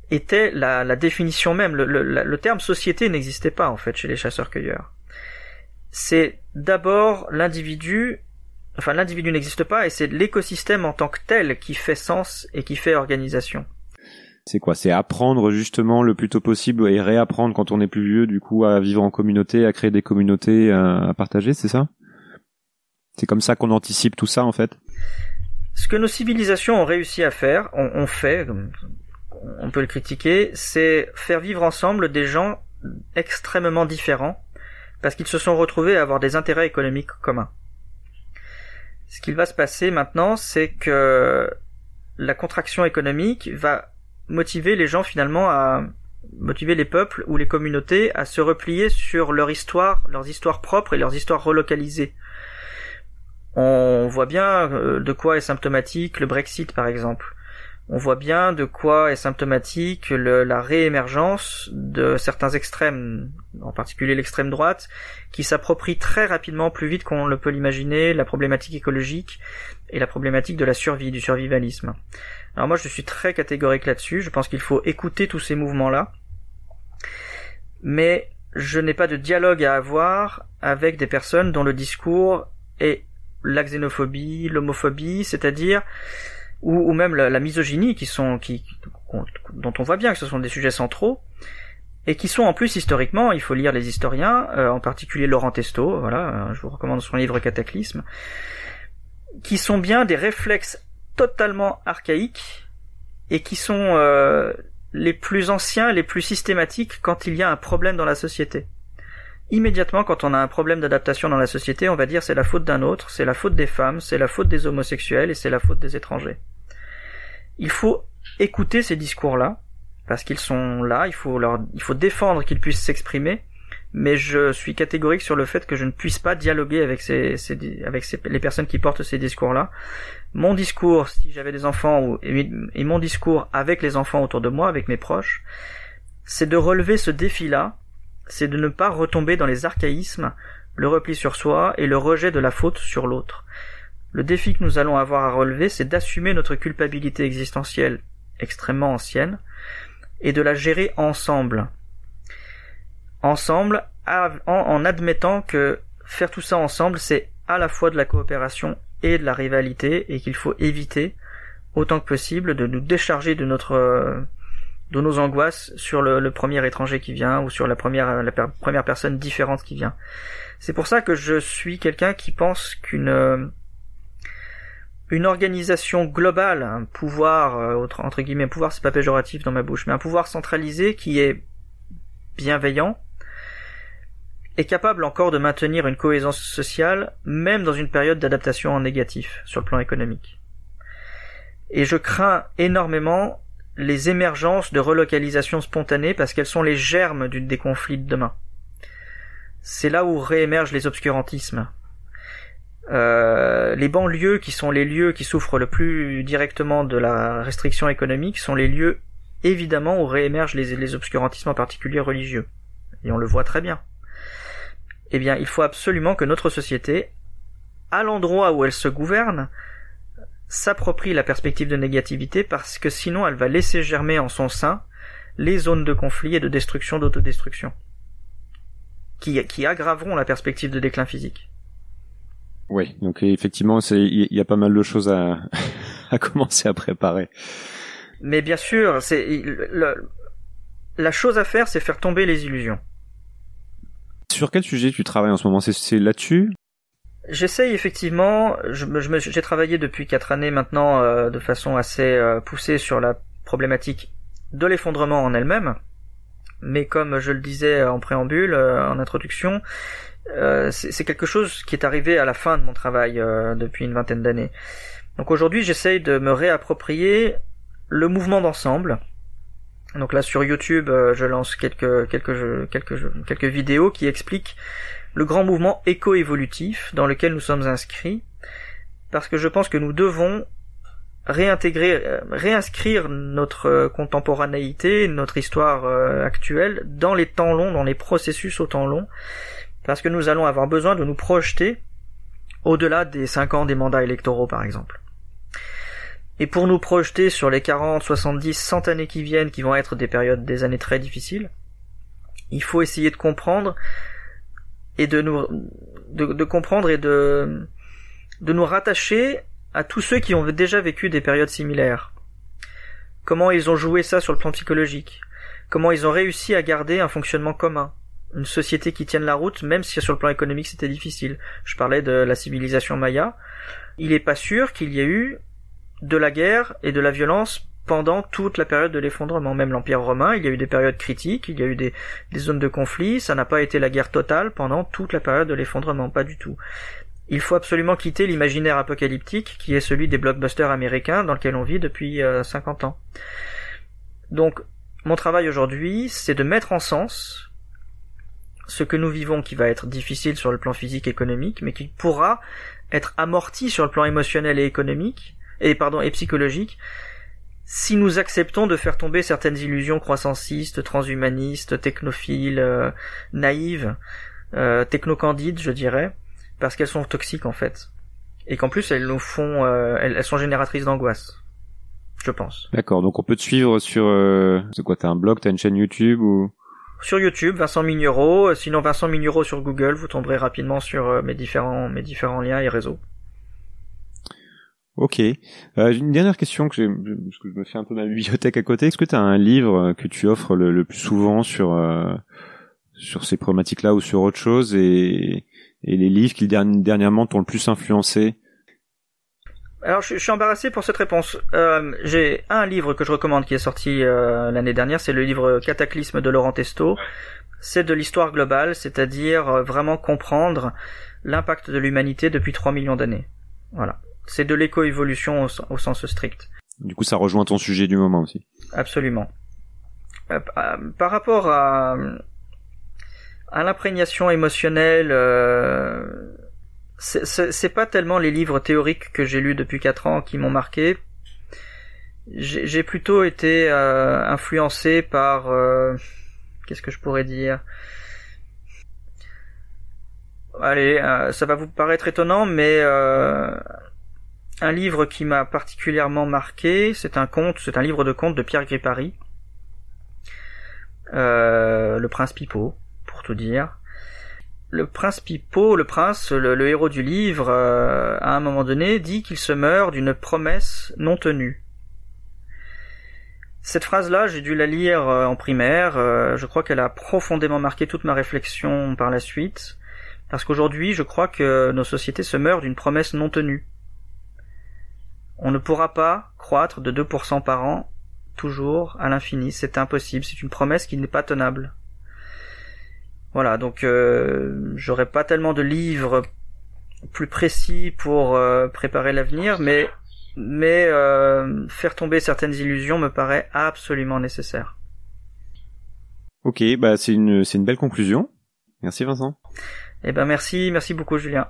était la, définition même. Le, le terme société n'existait pas en fait chez les chasseurs-cueilleurs. C'est d'abord l'individu enfin l'individu n'existe pas et c'est l'écosystème en tant que tel qui fait sens et qui fait organisation. C'est quoi? C'est apprendre justement le plus tôt possible et réapprendre quand on est plus vieux, du coup, à vivre en communauté, à créer des communautés, à, partager, c'est ça? C'est comme ça qu'on anticipe tout ça en fait? Ce que nos civilisations ont réussi à faire, ont fait, on peut le critiquer, c'est faire vivre ensemble des gens extrêmement différents parce qu'ils se sont retrouvés à avoir des intérêts économiques communs. Ce qu'il va se passer maintenant, c'est que la contraction économique va motiver les gens finalement à motiver les peuples ou les communautés à se replier sur leur histoire, leurs histoires propres et leurs histoires relocalisées. On voit bien euh, de quoi est symptomatique le Brexit par exemple. On voit bien de quoi est symptomatique la réémergence de certains extrêmes, en particulier l'extrême droite, qui s'approprie très rapidement, plus vite qu'on le peut l'imaginer, la problématique écologique et la problématique de la survie, du survivalisme. Alors moi je suis très catégorique là-dessus, je pense qu'il faut écouter tous ces mouvements-là, mais je n'ai pas de dialogue à avoir avec des personnes dont le discours est la xénophobie, l'homophobie, c'est-à-dire ou, même la, misogynie qui sont qui dont on voit bien que ce sont des sujets centraux et qui sont en plus historiquement, il faut lire les historiens, euh, en particulier Laurent Testo, voilà, euh, je vous recommande son livre Cataclysme, qui sont bien des réflexes totalement archaïques et qui sont euh, les plus anciens, les plus systématiques quand il y a un problème dans la société. Immédiatement, quand on a un problème d'adaptation dans la société, on va dire c'est la faute d'un autre, c'est la faute des femmes, c'est la faute des homosexuels et c'est la faute des étrangers. Il faut écouter ces discours-là, parce qu'ils sont là, il faut leur, il faut défendre qu'ils puissent s'exprimer, mais je suis catégorique sur le fait que je ne puisse pas dialoguer avec ces, avec les personnes qui portent ces discours-là. Mon discours, si j'avais des enfants, et mon discours avec les enfants autour de moi, avec mes proches, c'est de relever ce défi-là, c'est de ne pas retomber dans les archaïsmes, le repli sur soi et le rejet de la faute sur l'autre. Le défi que nous allons avoir à relever, c'est d'assumer notre culpabilité existentielle extrêmement ancienne et de la gérer ensemble. Ensemble, en admettant que faire tout ça ensemble, c'est à la fois de la coopération et de la rivalité et qu'il faut éviter autant que possible de nous décharger de notre de nos angoisses sur le, premier étranger qui vient ou sur la première la première personne différente qui vient. C'est pour ça que je suis quelqu'un qui pense qu'une une organisation globale, un pouvoir, euh, entre guillemets, un pouvoir, c'est pas péjoratif dans ma bouche, mais un pouvoir centralisé qui est bienveillant, est capable encore de maintenir une cohésion sociale, même dans une période d'adaptation en négatif, sur le plan économique. Et je crains énormément les émergences de relocalisation spontanée parce qu'elles sont les germes des conflits de demain. C'est là où réémergent les obscurantismes, euh, les banlieues, qui sont les lieux qui souffrent le plus directement de la restriction économique, sont les lieux évidemment où réémergent les, obscurantismes en particulier religieux. Et on le voit très bien. Eh bien, il faut absolument que notre société, à l'endroit où elle se gouverne, s'approprie la perspective de négativité parce que sinon elle va laisser germer en son sein les zones de conflit et de destruction d'autodestruction qui aggraveront la perspective de déclin physique. Oui, donc effectivement, il y, a pas mal de choses à, à commencer à préparer. Mais bien sûr, c'est la chose à faire, c'est faire tomber les illusions. Sur quel sujet tu travailles en ce moment? C'est là-dessus? J'essaye effectivement. J'ai travaillé depuis quatre années maintenant euh, de façon assez euh, poussée sur la problématique de l'effondrement en elle-même. Mais comme je le disais en préambule, euh, en introduction, euh, c'est quelque chose qui est arrivé à la fin de mon travail euh, depuis une vingtaine d'années. Donc aujourd'hui, j'essaye de me réapproprier le mouvement d'ensemble. Donc là sur YouTube, euh, je lance quelques quelques quelques quelques vidéos qui expliquent le grand mouvement éco-évolutif dans lequel nous sommes inscrits parce que je pense que nous devons réintégrer, réinscrire notre contemporanéité, notre histoire actuelle dans les temps longs, dans les processus au temps long, parce que nous allons avoir besoin de nous projeter au-delà des 5 ans des mandats électoraux par exemple. Et pour nous projeter sur les 40, 70, 100 années qui viennent, qui vont être des périodes, des années très difficiles, il faut essayer de comprendre et de nous, de, comprendre et de, de nous rattacher à tous ceux qui ont déjà vécu des périodes similaires. Comment ils ont joué ça sur le plan psychologique? Comment ils ont réussi à garder un fonctionnement commun? Une société qui tienne la route, même si sur le plan économique c'était difficile. Je parlais de la civilisation maya. Il n'est pas sûr qu'il y ait eu de la guerre et de la violence pendant toute la période de l'effondrement. Même l'Empire romain, il y a eu des périodes critiques, il y a eu des, zones de conflit, ça n'a pas été la guerre totale pendant toute la période de l'effondrement, pas du tout. Il faut absolument quitter l'imaginaire apocalyptique qui est celui des blockbusters américains dans lequel on vit depuis 50 euh, ans. Donc, mon travail aujourd'hui, c'est de mettre en sens ce que nous vivons qui va être difficile sur le plan physique économique, mais qui pourra être amorti sur le plan émotionnel et économique, et pardon, et psychologique, si nous acceptons de faire tomber certaines illusions croissancistes, transhumanistes, technophiles, euh, naïves, euh, technocandides, je dirais, parce qu'elles sont toxiques en fait, et qu'en plus elles nous font, euh, elles, sont génératrices d'angoisse, je pense. D'accord, donc on peut te suivre sur, euh, c'est quoi, t'as un blog, t'as une chaîne YouTube ou? Sur YouTube, Vincent Mignereau. Sinon, Vincent Mignereau sur Google, vous tomberez rapidement sur mes différents mes différents liens et réseaux. Ok. Euh, une dernière question que, que je me fais un peu ma bibliothèque à côté. Est-ce que tu as un livre que tu offres le, plus souvent sur euh, sur ces problématiques-là ou sur autre chose et, et les livres qui dernièrement t'ont le plus influencé? Alors je, suis embarrassé pour cette réponse. Euh, j'ai un livre que je recommande qui est sorti euh, l'année dernière, c'est le livre Cataclysme de Laurent Testo. C'est de l'histoire globale, c'est-à-dire euh, vraiment comprendre l'impact de l'humanité depuis 3 millions d'années. Voilà. C'est de l'éco-évolution au, sens strict. Du coup, ça rejoint ton sujet du moment aussi. Absolument. Euh, euh, par rapport à, à l'imprégnation émotionnelle, euh, c'est pas tellement les livres théoriques que j'ai lus depuis 4 ans qui m'ont marqué. J'ai plutôt été influencé par... Qu'est-ce que je pourrais dire? Allez, ça va vous paraître étonnant, mais un livre qui m'a particulièrement marqué, c'est un conte, c'est un livre de contes de Pierre Gripari, euh, le prince Pipeau, pour tout dire. Le prince Pipeau, le prince, le, héros du livre, euh, à un moment donné, dit qu'il se meurt d'une promesse non tenue. Cette phrase-là, j'ai dû la lire euh, en primaire. je crois qu'elle a profondément marqué toute ma réflexion par la suite. Parce qu'aujourd'hui, je crois que nos sociétés se meurent d'une promesse non tenue. On ne pourra pas croître de 2% par an toujours à l'infini, c'est impossible, c'est une promesse qui n'est pas tenable. Voilà, donc euh, j'aurais pas tellement de livres plus précis pour euh, préparer l'avenir, mais mais euh, faire tomber certaines illusions me paraît absolument nécessaire. Ok, bah c'est une c'est une belle conclusion. Merci Vincent. Eh ben merci, merci beaucoup Julien.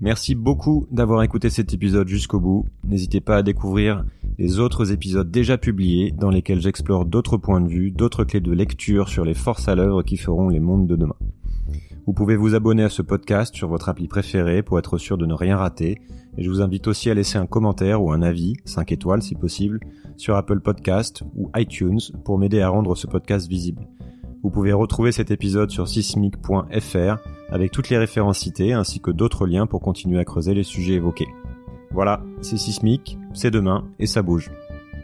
Merci beaucoup d'avoir écouté cet épisode jusqu'au bout. N'hésitez pas à découvrir les autres épisodes déjà publiés dans lesquels j'explore d'autres points de vue, d'autres clés de lecture sur les forces à l'œuvre qui feront les mondes de demain. Vous pouvez vous abonner à ce podcast sur votre appli préférée pour être sûr de ne rien rater et je vous invite aussi à laisser un commentaire ou un avis, 5 étoiles si possible, sur Apple Podcast ou iTunes pour m'aider à rendre ce podcast visible. Vous pouvez retrouver cet épisode sur sismic.fr avec toutes les références citées ainsi que d'autres liens pour continuer à creuser les sujets évoqués. Voilà, c'est Sismic, c'est demain et ça bouge.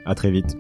À très vite.